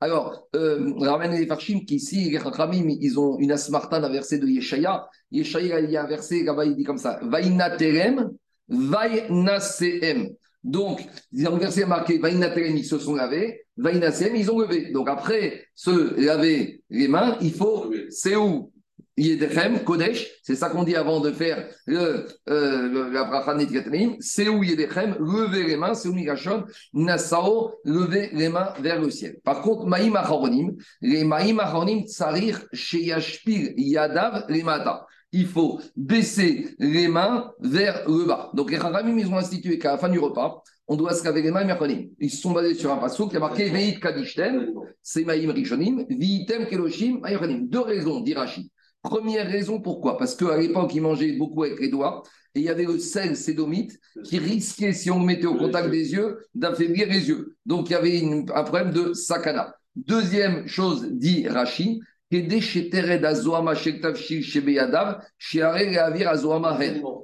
Alors, euh, ramène les Farshim qui ici, les Chachamim, ils ont une asmarta d'un verset de Yeshaya. Yeshaya, il y a un verset là-bas, il dit comme ça Vainaterem, Vainaseem. Donc, dans le verset marqué Vainaterem, ils se sont lavés, Vainaseem, ils ont levé. Donc, après se laver les mains, il faut, c'est où Yedechem, Kodesh, c'est ça qu'on dit avant de faire le, euh, la bracha c'est où Yedechem, lever les mains, c'est où Migashon, Nassao, lever les mains vers le ciel. Par contre, Maïm Acharonim, les Maïm Acharonim tsarir sheyashpil yadav lemata. Il faut baisser les mains vers le bas. Donc les Haramim, ils ont institué qu'à la fin du repas, on doit se laver les mains mercredi. Ils se sont basés sur un passage qui a marqué Veit Kadishtem, c'est Maïm Rishonim, Viitem Keloshim, Maïm Deux raisons, dit Rachid. Première raison, pourquoi? Parce qu'à l'époque, ils mangeaient beaucoup avec les doigts et il y avait le sel sédomite qui risquait, si on le mettait au contact des yeux, d'affaiblir les yeux. Donc il y avait un problème de sakana. Deuxième chose, dit Rashi,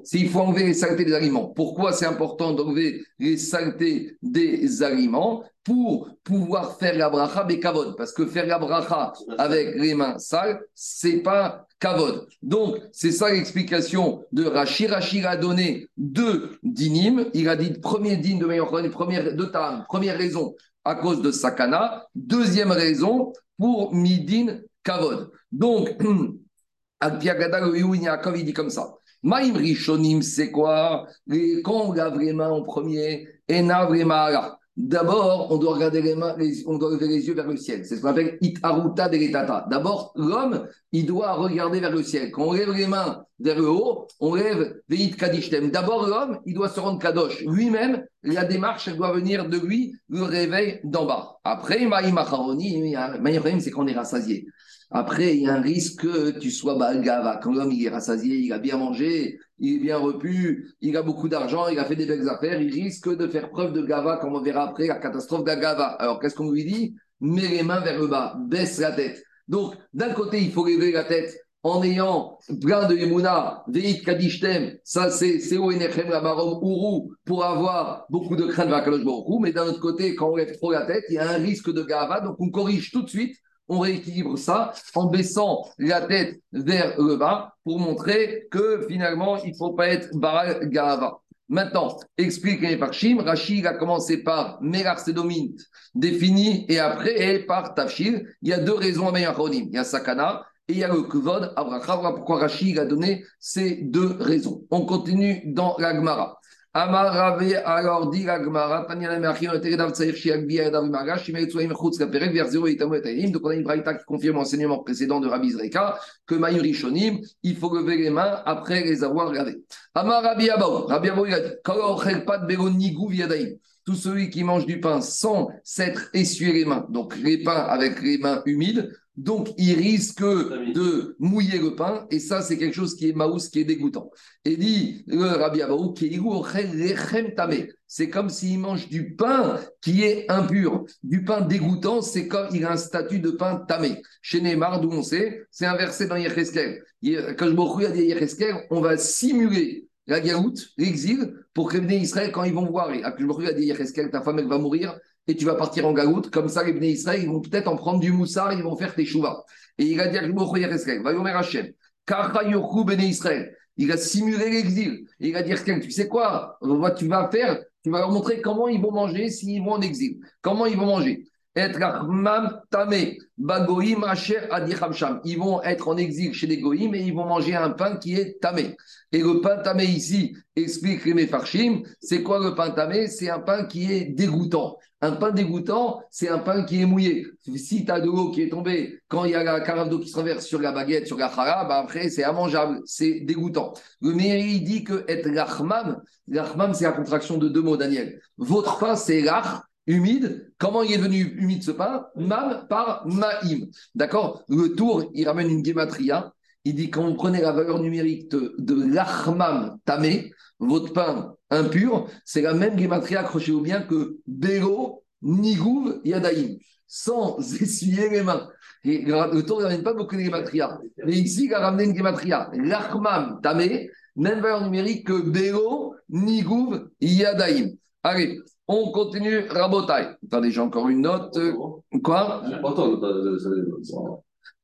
s'il faut enlever les saletés des aliments. Pourquoi c'est important d'enlever les saletés des aliments? Pour pouvoir faire la bracha kavod. Parce que faire la bracha avec les mains sales, c'est pas kavod. Donc, c'est ça l'explication de Rashi. Rashi a donné deux dinim. Il a dit premier din de meilleur première, de tam, première raison à cause de sakana. Deuxième raison pour midin Kavod. Donc, Al-Piagada, le il dit comme ça. Maïm Rishonim, c'est quoi? Quand on lave les mains en premier, Ena Vremara. D'abord, on doit regarder les mains, on doit lever les yeux vers le ciel. C'est ce qu'on appelle itaruta deletata. D'abord, l'homme, il doit regarder vers le ciel. Quand on lève les mains vers le haut, on lève veit kadishtem. D'abord, l'homme, il doit se rendre kadosh. Lui-même, la démarche, doit venir de lui, le réveil d'en bas. Après, maïm acharoni, c'est qu'on est rassasié. Après, il y a un risque que tu sois balgava. Quand l'homme il est rassasié, il a bien mangé, il est bien repu, il a beaucoup d'argent, il a fait des belles affaires, il risque de faire preuve de gava, comme on verra après, la catastrophe de la gava. Alors, qu'est-ce qu'on lui dit? Mets les mains vers le bas, baisse la tête. Donc, d'un côté, il faut lever la tête en ayant plein de Yemuna, Veit Kadishtem, ça c'est Seo Enechem Marom Uru, pour avoir beaucoup de crainte vers Kalosh Mais d'un autre côté, quand on lève trop la tête, il y a un risque de gava, donc on corrige tout de suite on rééquilibre ça en baissant la tête vers le bas pour montrer que finalement, il ne faut pas être Baral Gava. Maintenant, explique les Parchim. Rachid a commencé par Merar Sedomint, défini, et après, par Tafshir. Il y a deux raisons à Meyachonim. Il y a Sakana et il y a le Kuvod. Voilà pourquoi Rachid a donné ces deux raisons? On continue dans la Gemara. Amar Rave, alors dit la Gemara, Tanya Merachim, Teredav Tsaïr Shiak Bia Dav Magash, Shimet Tsoim Chutz vers 0 et Tamu Donc on a une braïta qui confirme l'enseignement précédent de Rabbi Zreka, que Mayur Rishonim, il faut lever les mains après les avoir lavées. Amar Rabbi Abaou, Rabbi Abaou il a dit, Kalo Ochel Pat Begon Nigou Viadaim tout celui qui mange du pain sans s'être essuyé les mains, donc les pains avec les mains humides, donc il risque de mouiller le pain, et ça c'est quelque chose qui est maous, qui est dégoûtant. Et dit le Rabbi Abaou, c'est comme s'il mange du pain qui est impur. Du pain dégoûtant, c'est comme il a un statut de pain tamé. Chez Neymar, d'où on sait, c'est un verset dans Yecheskel. Quand je me dit Yecheskel, on va simuler la galoute, l'exil, pour prévenir Israël quand ils vont voir. Et je me a dit ta femme, elle va mourir et tu vas partir en galoute. Comme ça, les Bnei Israël, ils vont peut-être en prendre du moussard, ils vont faire tes chouvas. Et il a dit à va Israël. Il a simulé l'exil. Il a dit, tu sais quoi, tu vas faire, tu vas leur montrer comment ils vont manger s'ils vont en exil. Comment ils vont manger? Ils vont être en exil chez les goïms et ils vont manger un pain qui est tamé. Et le pain tamé ici, explique les Farshim, c'est quoi le pain tamé C'est un pain qui est dégoûtant. Un pain dégoûtant, c'est un pain qui est mouillé. Si tu as de l'eau qui est tombée, quand il y a la carafe d'eau qui se renverse sur la baguette, sur la chara, bah après c'est immangeable, c'est dégoûtant. Le Méri dit que être rachmam, rachmam c'est la contraction de deux mots, Daniel. Votre pain c'est rach, humide. Comment il est venu humide ce pain Mam par Maïm. D'accord? Le tour, il ramène une gématria. Il dit quand vous prenez la valeur numérique de, de l'achmam tamé, votre pain impur, c'est la même gématria, accrochez-vous bien, que Bélo, Nigouv, Yadaïm. sans essuyer les mains. Le tour ne ramène pas beaucoup de gématria. Mais ici, il a ramené une gématria. L'achmam tamé, même valeur numérique que Béo, Nigouv, Yadaim. Allez, on continue Rabotai. Attendez, j'ai encore une note. Quoi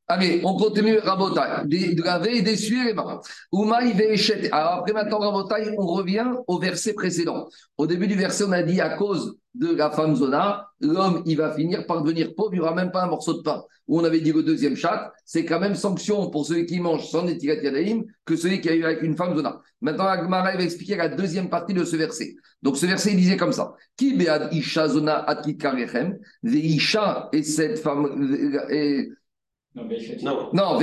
Allez, on continue Rabotai. De laver et d'essuyer les mains. Oumaï Ve'eshet. Alors après maintenant, Rabotai, on revient au verset précédent. Au début du verset, on a dit à cause de la femme Zona, l'homme, il va finir par devenir pauvre, il n'y aura même pas un morceau de pain. Où on avait dit le deuxième chat, c'est quand même sanction pour celui qui mange sans étiquette yadaïm que celui qui a eu avec une femme Zona. Maintenant, Agmara va expliquer la deuxième partie de ce verset. Donc ce verset, il disait comme ça Ki bead isha zona atit karechem, isha et cette femme. Non, Non.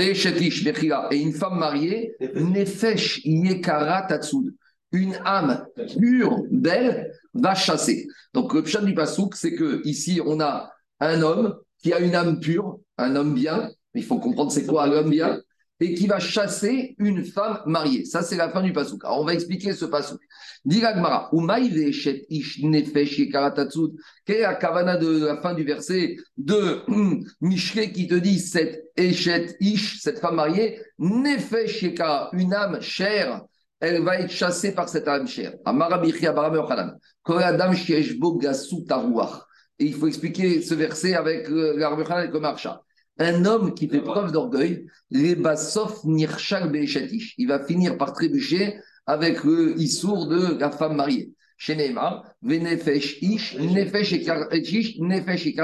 et une femme mariée, Nefesh Yekara Tatsud, une âme pure, belle, va chasser. Donc le pshat du pasouk, c'est que ici on a un homme qui a une âme pure, un homme bien, il faut comprendre c'est quoi l'homme bien, et qui va chasser une femme mariée. Ça c'est la fin du pasouk. Alors on va expliquer ce pasouk. Ve'eshet Ish Nefesh quelle est la kavana de la fin du verset de Mishré qui te dit cette Eshet Ish, cette femme mariée, Nefesh une âme chère, elle va être chassée par cette âme chère. Bo Gasu Tarouach. Et il faut expliquer ce verset avec la et le Marcha. Un homme qui fait preuve d'orgueil, les basof nirshal be'eshetish. Il va finir par trébucher avec le issour de la femme mariée. Chez Neymar, venefesh ish, nefesh ish, nefesh.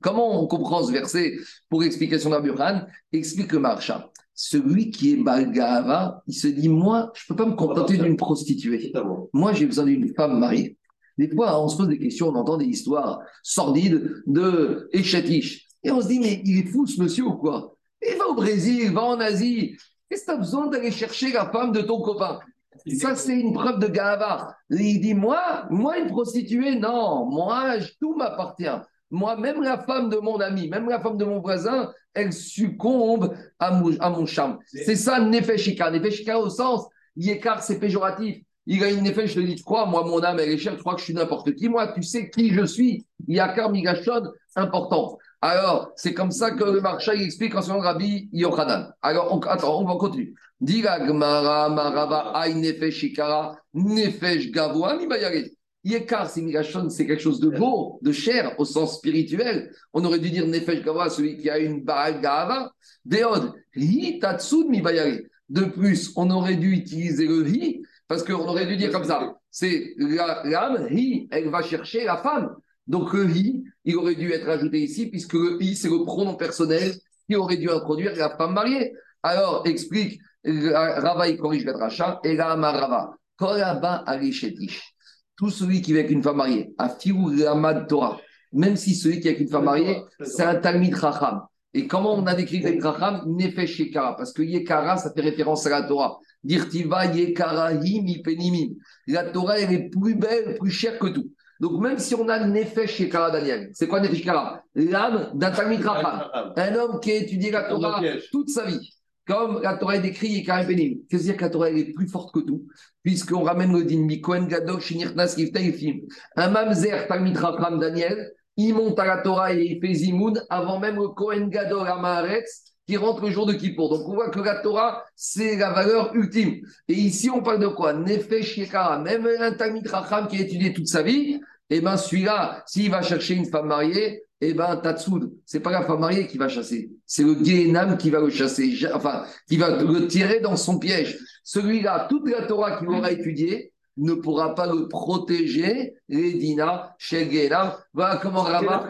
Comment on comprend ce verset pour explication Yochanan Explique le Marcha. Celui qui est Balgava, il se dit Moi, je ne peux pas me contenter d'une prostituée. Moi, j'ai besoin d'une femme mariée. Des fois, on se pose des questions, on entend des histoires sordides de Echetish. Et on se dit, mais il est fou ce monsieur ou quoi? Il va au Brésil, va en Asie. Qu'est-ce que tu as besoin d'aller chercher la femme de ton copain? Ça, c'est une preuve de gava. Il dit, moi, moi, une prostituée, non, moi, tout m'appartient. Moi, même la femme de mon ami, même la femme de mon voisin, elle succombe à mon, à mon charme. C'est ça, Nefeshika. Nefeshika au sens, Yekar, c'est péjoratif. Il a une nefesh, je te dis, tu crois, moi, mon âme, elle est chère, tu crois que je suis n'importe qui? Moi, tu sais qui je suis. Yakar Migashon, important. Alors, c'est comme ça que le marcha il explique en son Rabbi Yochanan. Alors, on, attends, on va continuer. Diga Gmara, Marava, Ay Nefesh Ikara, Nefesh Gavoa, Mibayare. Yekar, c'est Migashon, c'est quelque chose de beau, de cher, au sens spirituel. On aurait dû dire Nefesh Gavoa, celui qui a une Baal Gava. Deod, Hi Tatsud Mibayare. De plus, on aurait dû utiliser le Hi, parce qu'on aurait dû dire comme ça. C'est la- l'âme, Hi, elle va chercher la femme. Donc le hi, il aurait dû être ajouté ici, puisque le hi, c'est le pronom personnel qui aurait dû introduire la femme mariée. Alors, explique, la- Rava, il corrige le rachat, et là, Rava, Kolaba Arishetish. Tout celui qui vit avec une femme mariée, a Fiou Ramad Torah, même si celui qui est avec une femme mariée, c'est un Talmid Racham. Et comment on a décrit le Racham Nefesh Yekara, parce que Yekara, ça fait référence à la Torah. Dirtiva Yekarahi mi penimim. La Torah, elle est plus belle, plus chère que tout. Donc, même si on a le Nefesh Shekara, Daniel, c'est quoi Nefesh Shekara L'âme d'un. Un homme qui a étudié la Torah toute sa vie. Comme la Torah est décrite, Yekara Penim. Qu'est-ce que la Torah elle est plus forte que tout Puisqu'on ramène le din, Mi Kohen Gadol, Shinirnas, Giftei, Fim. Un Mamzer, Talmid Daniel, il monte à la Torah et il fait Zimoun avant même le Kohen Gadol à qui rentre le jour de Kippour. Donc on voit que la Torah, c'est la valeur ultime. Et ici, on parle de quoi? Nefesh Yekara. Même un Talmid Racham qui a étudié toute sa vie, eh ben celui-là, s'il va chercher une femme mariée, eh ben Tatsoud, c'est pas la femme mariée qui va chasser, c'est le Gehenam qui va le chasser, enfin, qui va le tirer dans son piège. Celui-là, toute la Torah qu'il aura étudiée ne pourra pas le protéger, les Dina, chez Gehenam. Voilà comment voir.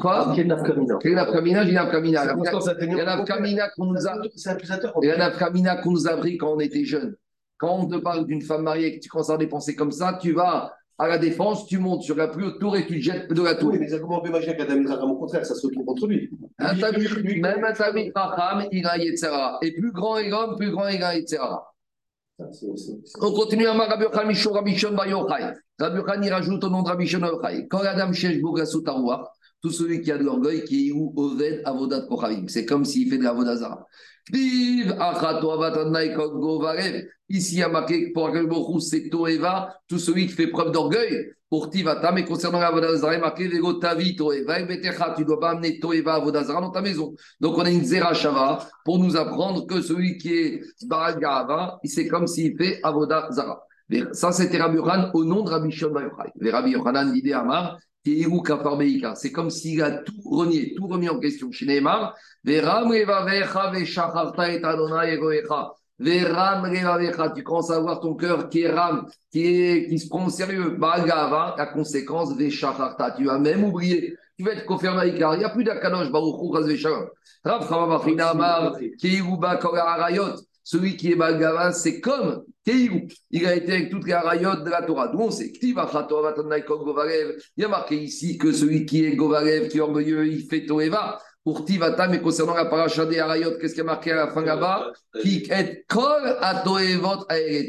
Quoi Quel nafkamina Quel nafkamina J'ai nafkamina. C'est important, ça Il y a nafkamina qu'on nous a. C'est accusateur. Il y a nafkamina qu'on nous a appris quand on était jeune. Quand on te parle d'une femme mariée et que tu commences à dépenser comme ça, tu vas à la défense, tu montes sur la plus haute tour et tu te jettes de la tour. Oui, mais ça, comment on peut imaginer qu'Adam Israël, au contraire, ça se retourne contre lui? Même un Talmid Racham, il a Yetzera. Et plus grand est l'homme, plus grand est un On continue à Rabbi Yochanan Mishon Rabbi Shon Yochai. Rabbi Yochanan, rajoute au nom de Rabbi Shon Yochai. Quand Shesh Bogasut Arouach, tout celui qui a de l'orgueil, qui est où Oved Avodat Kochavim. C'est comme s'il fait de la Vodazara. Ici, il y a marqué pour c'est Toeva, tout celui qui fait preuve d'orgueil. Pour Tivata, mais concernant la Vodazara, il marqué Vego Tavi Toeva, tu ne dois pas amener Toeva Vodazara dans ta maison. Donc on a une Zera pour nous apprendre que celui qui est Baragava, c'est comme s'il fait Avodazara. Ça, c'était Rabbi Yochanan au nom de Rabbi Bar Yochai. Rabbi Yochanan dit Amar, c'est comme s'il a tout renié, tout remis en question. Chez Neymar, tu commences à voir ton cœur qui est ram, qui, est, qui se prend au sérieux. La conséquence, tu vas même oublier. Tu vas être confirmé avec Il n'y a plus d'Akanosh, Baruch Hu, Rav Chamavachina Amar, Keiruba Kogarayot. Celui qui est Balgava, c'est comme Keiru. Il a été avec toutes les rayot de la Torah. D'où on sait Il y a marqué ici que celui qui est Govalev, qui est orgueilleux, il fait Toeva. Pour Tivata, mais concernant la paracha des Arayot, qu'est-ce qui a marqué à la fin là-bas? Qui est Kol à Toevot,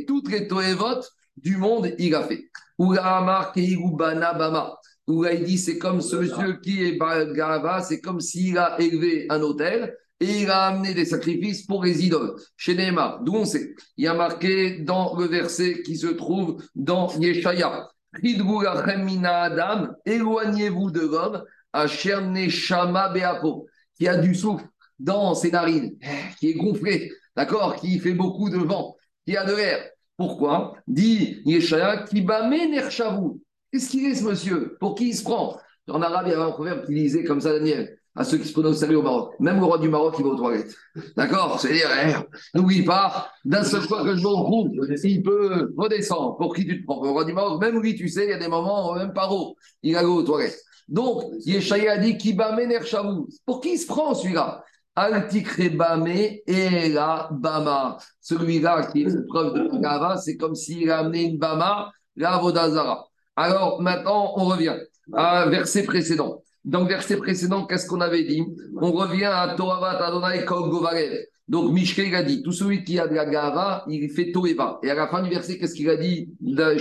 toutes les Toevot du monde, il a fait. Ou la marqué Bana. Où il dit c'est comme ce monsieur qui est Balgava, c'est comme s'il a élevé un hôtel et il a amené des sacrifices pour les idoles. Chez Neymar, d'où on sait, il y a marqué dans le verset qui se trouve dans Yeshaya. Adam, éloignez-vous de l'homme, Neshama Beapo, qui a du souffle dans ses narines, qui est gonflé, d'accord, qui fait beaucoup de vent, qui a de l'air. Pourquoi? Dit Yeshaya, Kibame Nershavu. Qu'est-ce qu'il est ce monsieur? Pour qui il se prend? En arabe, il y avait un proverbe qui disait comme ça, Daniel à ceux qui se prononcent au Maroc. Même le roi du Maroc, il va aux toilettes. D'accord? C'est-à-dire, eh, n'oublie pas, d'un seul fois que je me retrouve, il peut redescendre. Pour qui tu te prends? Le roi du Maroc, même lui, tu sais, il y a des moments, même pas haut, il va aux toilettes. Donc, Yeshaya a dit Kibame Shavou. Pour qui il se prend celui-là? Altikrebame et la Bama. Celui-là qui est preuve de Gava, c'est comme s'il a amené une Bama, la Vodazara. Alors, maintenant, on revient à verset précédent. Dans le verset précédent, qu'est-ce qu'on avait dit? On revient à Toavat Adonai Govarev. Donc Mishke a dit, tout celui qui a de la gava, il fait Toeva. Et à la fin du verset, qu'est-ce qu'il a dit?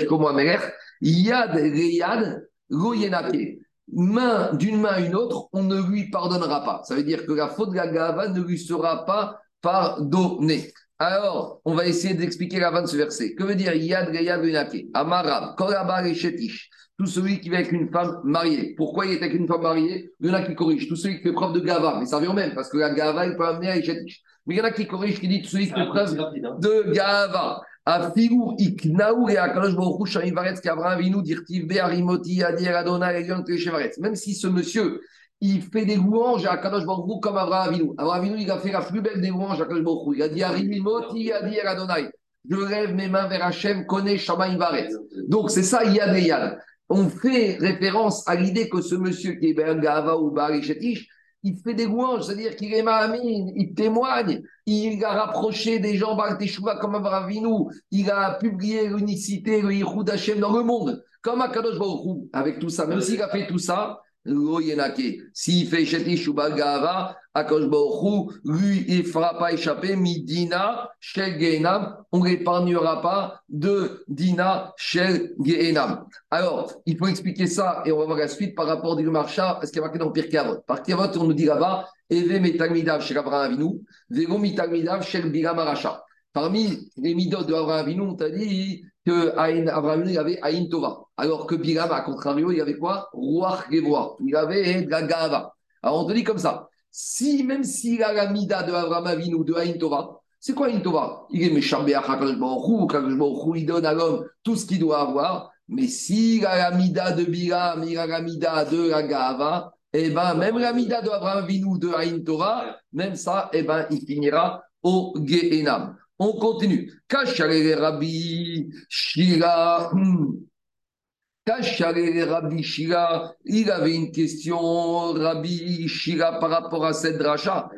Comme Améler Yad Reyad Goyenake. Main d'une main à une autre, on ne lui pardonnera pas. Ça veut dire que la faute de la gava ne lui sera pas pardonnée. Alors, on va essayer d'expliquer la fin de ce verset. Que veut dire Yad Reyad Goyenake Amarab, Korabar et Shetish tout celui qui vient avec une femme mariée. Pourquoi il est avec une femme mariée? Il y en a qui corrigent. Tout celui qui fait preuve de gava, mais ça vient même, parce que la gava, il peut amener à Echetish. Mais il y en a qui corrigent, qui disent tout celui qui fait preuve de gava. Afilou iknaou et akalosh baruch hu varetz qu'Abraham vinu dirtiv adir adonai elion varetz. Même si ce monsieur, il fait des louanges à Kadosh Baruch comme Abraham Avinu. Abraham Avinu, il a fait la plus belle des louanges à Kadosh Baruch Il a dit arimoti adir adonai. Je lève mes mains vers Hachem, connais Shamaim Varetz. Donc c'est ça, Yad et Yad on fait référence à l'idée que ce monsieur qui est Ben Gava ou Bari il fait des louanges, c'est-à-dire qu'il est Mahamine, il témoigne, il a rapproché des gens Baal Teshuvah comme Avinu, il a publié l'unicité, le Yichud Hashem dans le monde, comme Akadosh Baruch Avec tout ça, même s'il a fait tout ça, s'il fait Shetish ou Gava, lui, il ne fera pas échapper, Midina, Shel on n'épargnera pas de Dina, Shel Gehenam. Alors, il faut expliquer ça et on va voir la suite par rapport au Marcha, parce qu'il y a marqué dans Pirkei Par Kirkei on nous dit là-bas, Eve Metagmidav Shel Abraham Avinu, Vego Mitagmidav Shel Bilam. Parmi les midot de Abraham Avinu, on t'a dit que Abraham il avait Aïn Tova, alors que Bilam, à contrario, il avait quoi? Ruach Gevoa, il avait la Gava. Alors on te dit comme ça, si, même s'il a la mida de Abraham Avinu, de Aïn Tova, c'est quoi Aïn Tova? Il est méchant, il donne à l'homme tout ce qu'il doit avoir, mais s'il a la mida de Bilam, il a la mida de la Gava, eh ben, même la mida de Abraham Avinu, de Aïn Tova, même ça, eh ben, il finira au Gehenam. On continue. Rabbi Shira. Kachalele Rabbi Shira. Il avait une question, Rabbi Shira, par rapport à cette dracha.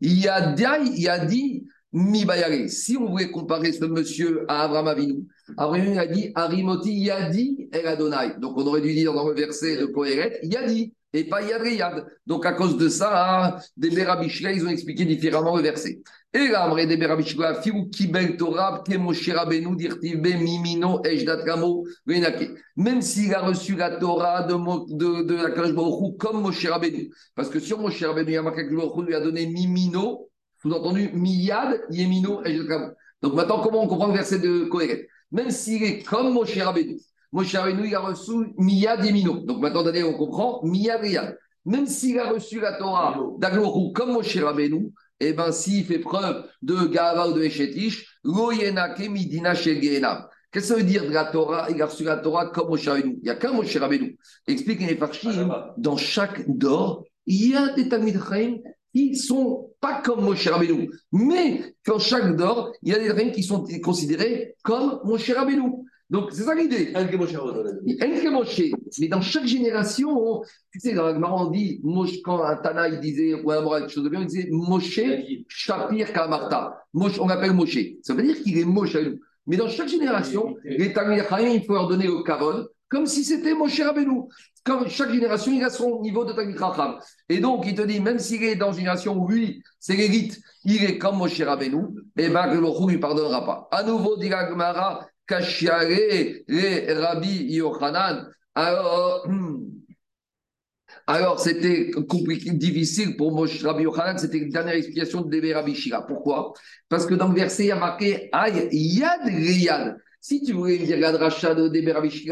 Il a dit, mi Si on voulait comparer ce monsieur à Abraham Avinu, Abraham a dit, Arimoti Yadi El Adonai. Donc on aurait dû dire dans le verset de Kohéret, Yadi. et pas Yad Riyad. Donc à cause de ça, des Berabishla, ils ont expliqué différemment le verset. Et là, Amré des Berabishla, Fiou Kibel Torah, Kemoshe Rabbeinu, Dirtive, Mimino, Ejdat Kamo, Venake. Même s'il a reçu la Torah de, de, de la Kadosh comme Moshe Rabbeinu. Parce que sur Moshe Rabbeinu, Yamaka lui a donné Mimino, sous-entendu Miyad, Yemino, Ejdat Kamo. Donc maintenant, comment on comprend le verset de Kohéret Même s'il est comme Moshe Rabbeinu, Moshe Rabbeinu, il a reçu Miyad Yemino. Donc maintenant, on comprend Miyad Yad. Même s'il a reçu la Torah d'Agloru comme Moshe Rabbeinu, eh bien, s'il fait preuve de Gava ou de Eshetish, Midina Qu'est-ce que ça veut dire de la Torah Il a reçu la Torah comme Moshe Rabbeinu? Il n'y a qu'un Moshe Rabbeinu. Explique les Farshim, dans chaque dor, il y a des Talmid qui ne sont pas comme Moshe Rabbeinu. Mais dans chaque dor, il y a des Talmid qui sont considérés comme Moshe Rabbeinu. Donc, c'est ça l'idée. Mais dans chaque génération, tu sais, dans la on dit, quand un Tana il disait, ou un quelque chose de bien, il disait Moshe Shapir Kamarta. on l'appelle Moshe. Ça veut dire qu'il est Moshe Mais dans chaque génération, les il faut leur donner le Kavod, comme si c'était Moshe Rabbeinu. Comme chaque génération, il a son niveau de Chacham. Et donc, il te dit, même s'il est dans une génération où lui, c'est l'élite, il est comme Moshe Rabbeinu, et eh bien, le ne lui pardonnera pas. À nouveau, dit Gmara, Les Rabbi Yochanan. Alors, hmm. alors c'était compliqué, difficile pour Moshe Rabbi Yochanan, c'était la dernière explication de Rabbi Shira. Pourquoi? Parce que dans le verset, il y a marqué Aïe, Yad Riyad. Si tu voulais dire la dracha de Débé Rabbi qu'il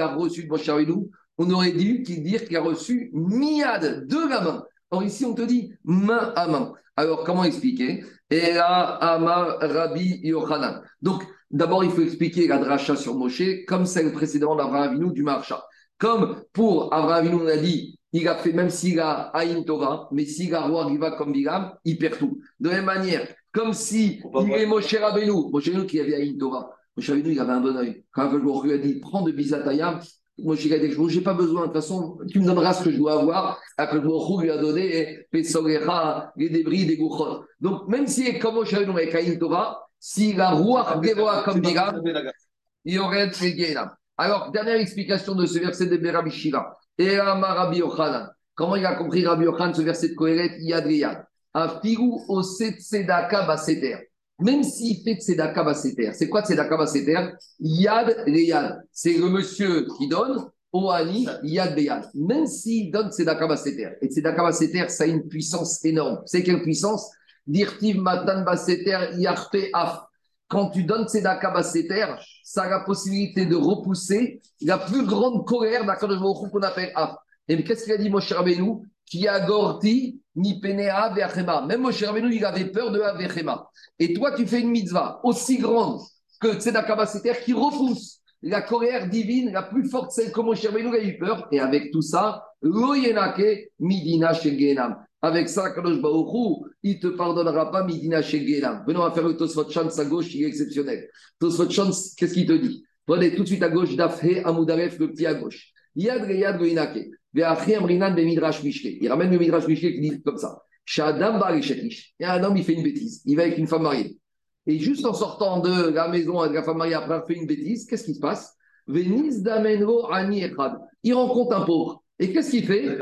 a reçu de Moshe Rabbeinu, on aurait dû dire qu'il a reçu Miyad de la main. Or ici, on te dit main à main. Alors, comment expliquer? Et là, Amar Rabbi Yochanan. Donc, D'abord, il faut expliquer la dracha sur Moshe, comme celle précédemment d'Abraham Avinu du Marcha. Comme pour Abraham Avinu, on a dit, il a fait, même s'il a Aïn Torah, mais s'il a roi Riva comme Bilam, il perd tout. De la même manière, comme si il est Moshe Rabbeinu, Moshe Rabbeinu qui avait Aïn Torah, Moshe Rabbeinu, il avait un bon oeil. Quand je lui a dit, prends de Bizatayam, Moshe a dit, je n'ai pas besoin, de toute façon, tu me donneras ce que je dois avoir. Après, je lui a donné, les débris, des gouchot. Donc, même si comme Moshe Rabbeinu avec Aïn Torah, si la Ruach Gevoa comme Biram, il y aurait un Alors, dernière explication de ce verset de Rabbi Shira. Et Rabbi Yochanan. Comment il a compris Rabbi Yochanan ce verset de Kohelet Yad Riyad Afiru Oset Tzedaka Baseter. Même s'il fait Tzedaka Baseter. C'est quoi Tzedaka Baseter Yad Riyad. C'est le monsieur qui donne. Oani Yad Beyad. Même s'il donne Tzedaka Baseter. Et Tzedaka Baseter, ça a une puissance énorme. C'est quelle puissance? Dirtiv Matan Baseter Yarte Af. Quand tu donnes Tzedaka Baseter, ça a la possibilité de repousser la plus grande colère d'Akadosh qu'on appelle Af. Et qu'est-ce qu'il a dit Moshe Rabbeinu? Qui a gorti ni penea ve'achema. Même Moshe Rabbeinu, il avait peur de ve'achema. Et toi, tu fais une mitzvah aussi grande que Tzedaka Baseter qui repousse la colère divine la plus forte, celle que Moshe Rabbeinu a eu peur. Et avec tout ça, midina. Avec ça, Kadosh il ne te pardonnera pas Midina Shegelam. Venons à faire le Tosfot à gauche, il est exceptionnel. Tosfot qu'est-ce qu'il te dit? Prenez tout de suite à gauche, Dafhe Amoudaref, le petit à gauche. Yad Reyad. Il ramène le Midrash Mishke qui dit comme ça. Et un homme, il fait une bêtise. Il va avec une femme mariée. Et juste en sortant de la maison avec la femme mariée, après avoir fait une bêtise, qu'est-ce qui se passe? Il rencontre un pauvre. Et qu'est-ce qu'il fait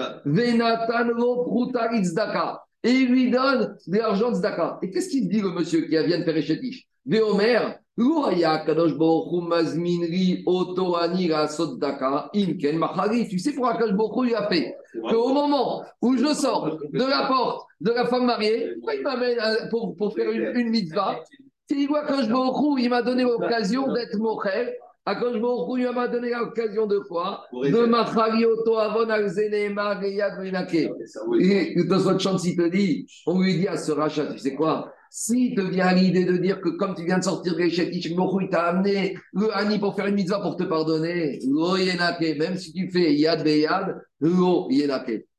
Et il lui donne de l'argent de Zdaka. Et qu'est-ce qu'il dit le monsieur qui vient de faire Echetish Véomer, tu sais pourquoi Kadosh Baruch lui a fait Qu'au moment où je sors de la porte de la femme mariée, il m'amène pour, pour faire une, une mitzvah. Kadosh il m'a donné l'occasion d'être mochel Akash Baruch il m'a donné l'occasion de quoi De Macharioto Avon Alzenema Reyad Menake. Et dans votre chance, il te dit, on lui dit à ce rachat, tu sais quoi? Si te vient l'idée de dire que comme tu viens de sortir de l'échec, il t'a amené le Hani pour faire une mitzvah pour te pardonner, même si tu fais yad beyad.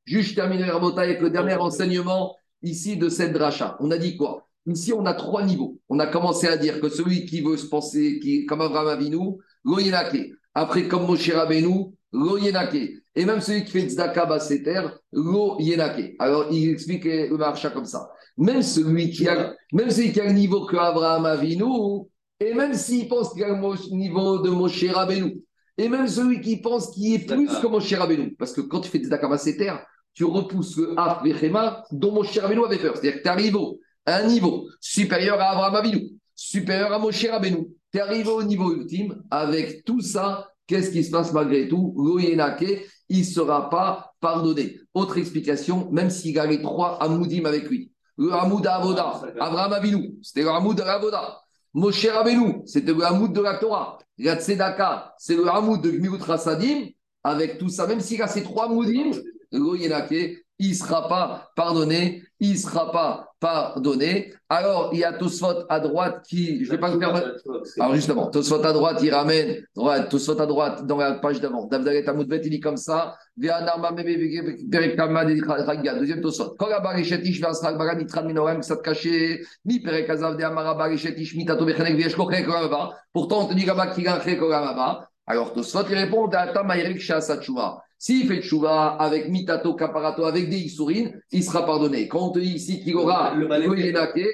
Juste terminer avec le dernier enseignement ici de cette dracha. On a dit quoi? Ici, on a trois niveaux. On a commencé à dire que celui qui veut se penser, qui, comme Abraham Avinu, Loyenake. Après, comme Moshe Rabbeinu, Loyenake. Et même celui qui fait Tzedaka Basseter, Loyenake. Alors, il explique le marcha comme ça. Même celui qui a, même celui qui a le niveau que Abraham Avinu, et même s'il pense qu'il a le niveau de Moshe Rabbeinu, Et même celui qui pense qu'il est plus que mon cher Rabbeinu. Parce que quand tu fais des Dakabaseter, tu repousses le Af Vechema dont mon cher Rabbeinu avait peur. C'est-à-dire que tu arrives à un niveau supérieur à Abraham Avinu, supérieur à mon cher Rabbeinu. Tu es arrivé au niveau ultime. Avec tout ça, qu'est-ce qui se passe malgré tout? Loyenake, il ne sera pas pardonné. Autre explication, même s'il a les trois Hamoudim avec lui. Le Hamoud Avoda, Abraham Avinu, c'était le Hamoud de l'Avoda. Moshe Rabbeinu, c'était le Hamoud de la Torah. La Tzedaka, c'est le Hamoud de Gmilut Rasadim. Avec tout ça, même s'il a ces trois Hamoudim, le Yenake, il ne sera pas pardonné. Il ne sera pas pardonné. Alors, il y a Tosfot à droite qui. Je vais pas vous faire. Alors justement, Tosfot à droite, il ramène, Tosfot à droite, dans la page d'avant, Davdalet Amoudbet, il dit comme ça, Ve'anarma mebe vege- Perekama de Ragia, deuxième Tosfot. Kol abarishetish ve'asral baran nitran minorem ksat kaché, mi perek azav de amara barishetish mitato bechenek ve'yesh kochek kolamaba. Pourtant, on te dit là-bas qu'il a un chek kolamaba. Alors Tosfot, il répond, Da'ata ma'erik sha'asa tshuva. S'il fait tshuva avec mitato kaparato, avec des isurin, il sera pardonné. Quand on te dit ici qu'il aura Le Goyenake,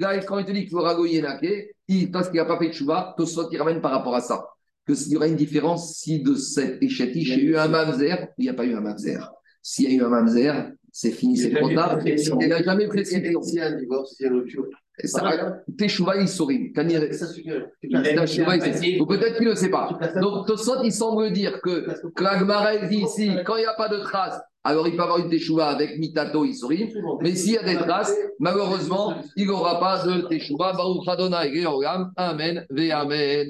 Là, quand il te dit qu'il aura Goyenake, parce qu'il n'a pas fait de chouva, Tosfot, il ramène par rapport à ça. Que s'il y aura une différence si de cet échatiche, il y a eu un mamzer, il n'y a pas eu un mamzer. S'il y a eu un mamzer, c'est fini, c'est trop tard. Il n'a jamais y a un divorce, a une rupture. Teshuva. Ou peut-être qu'il ne le sait pas. Donc, Tosfot, il semble dire que elle dit ici, quand il n'y a pas de traces, alors il peut avoir une Teshuva avec Mitato, il sourit. Mais s'il y a des traces, malheureusement, il n'aura pas de Teshuva. Baruch Adonai. Amen, ve Amen.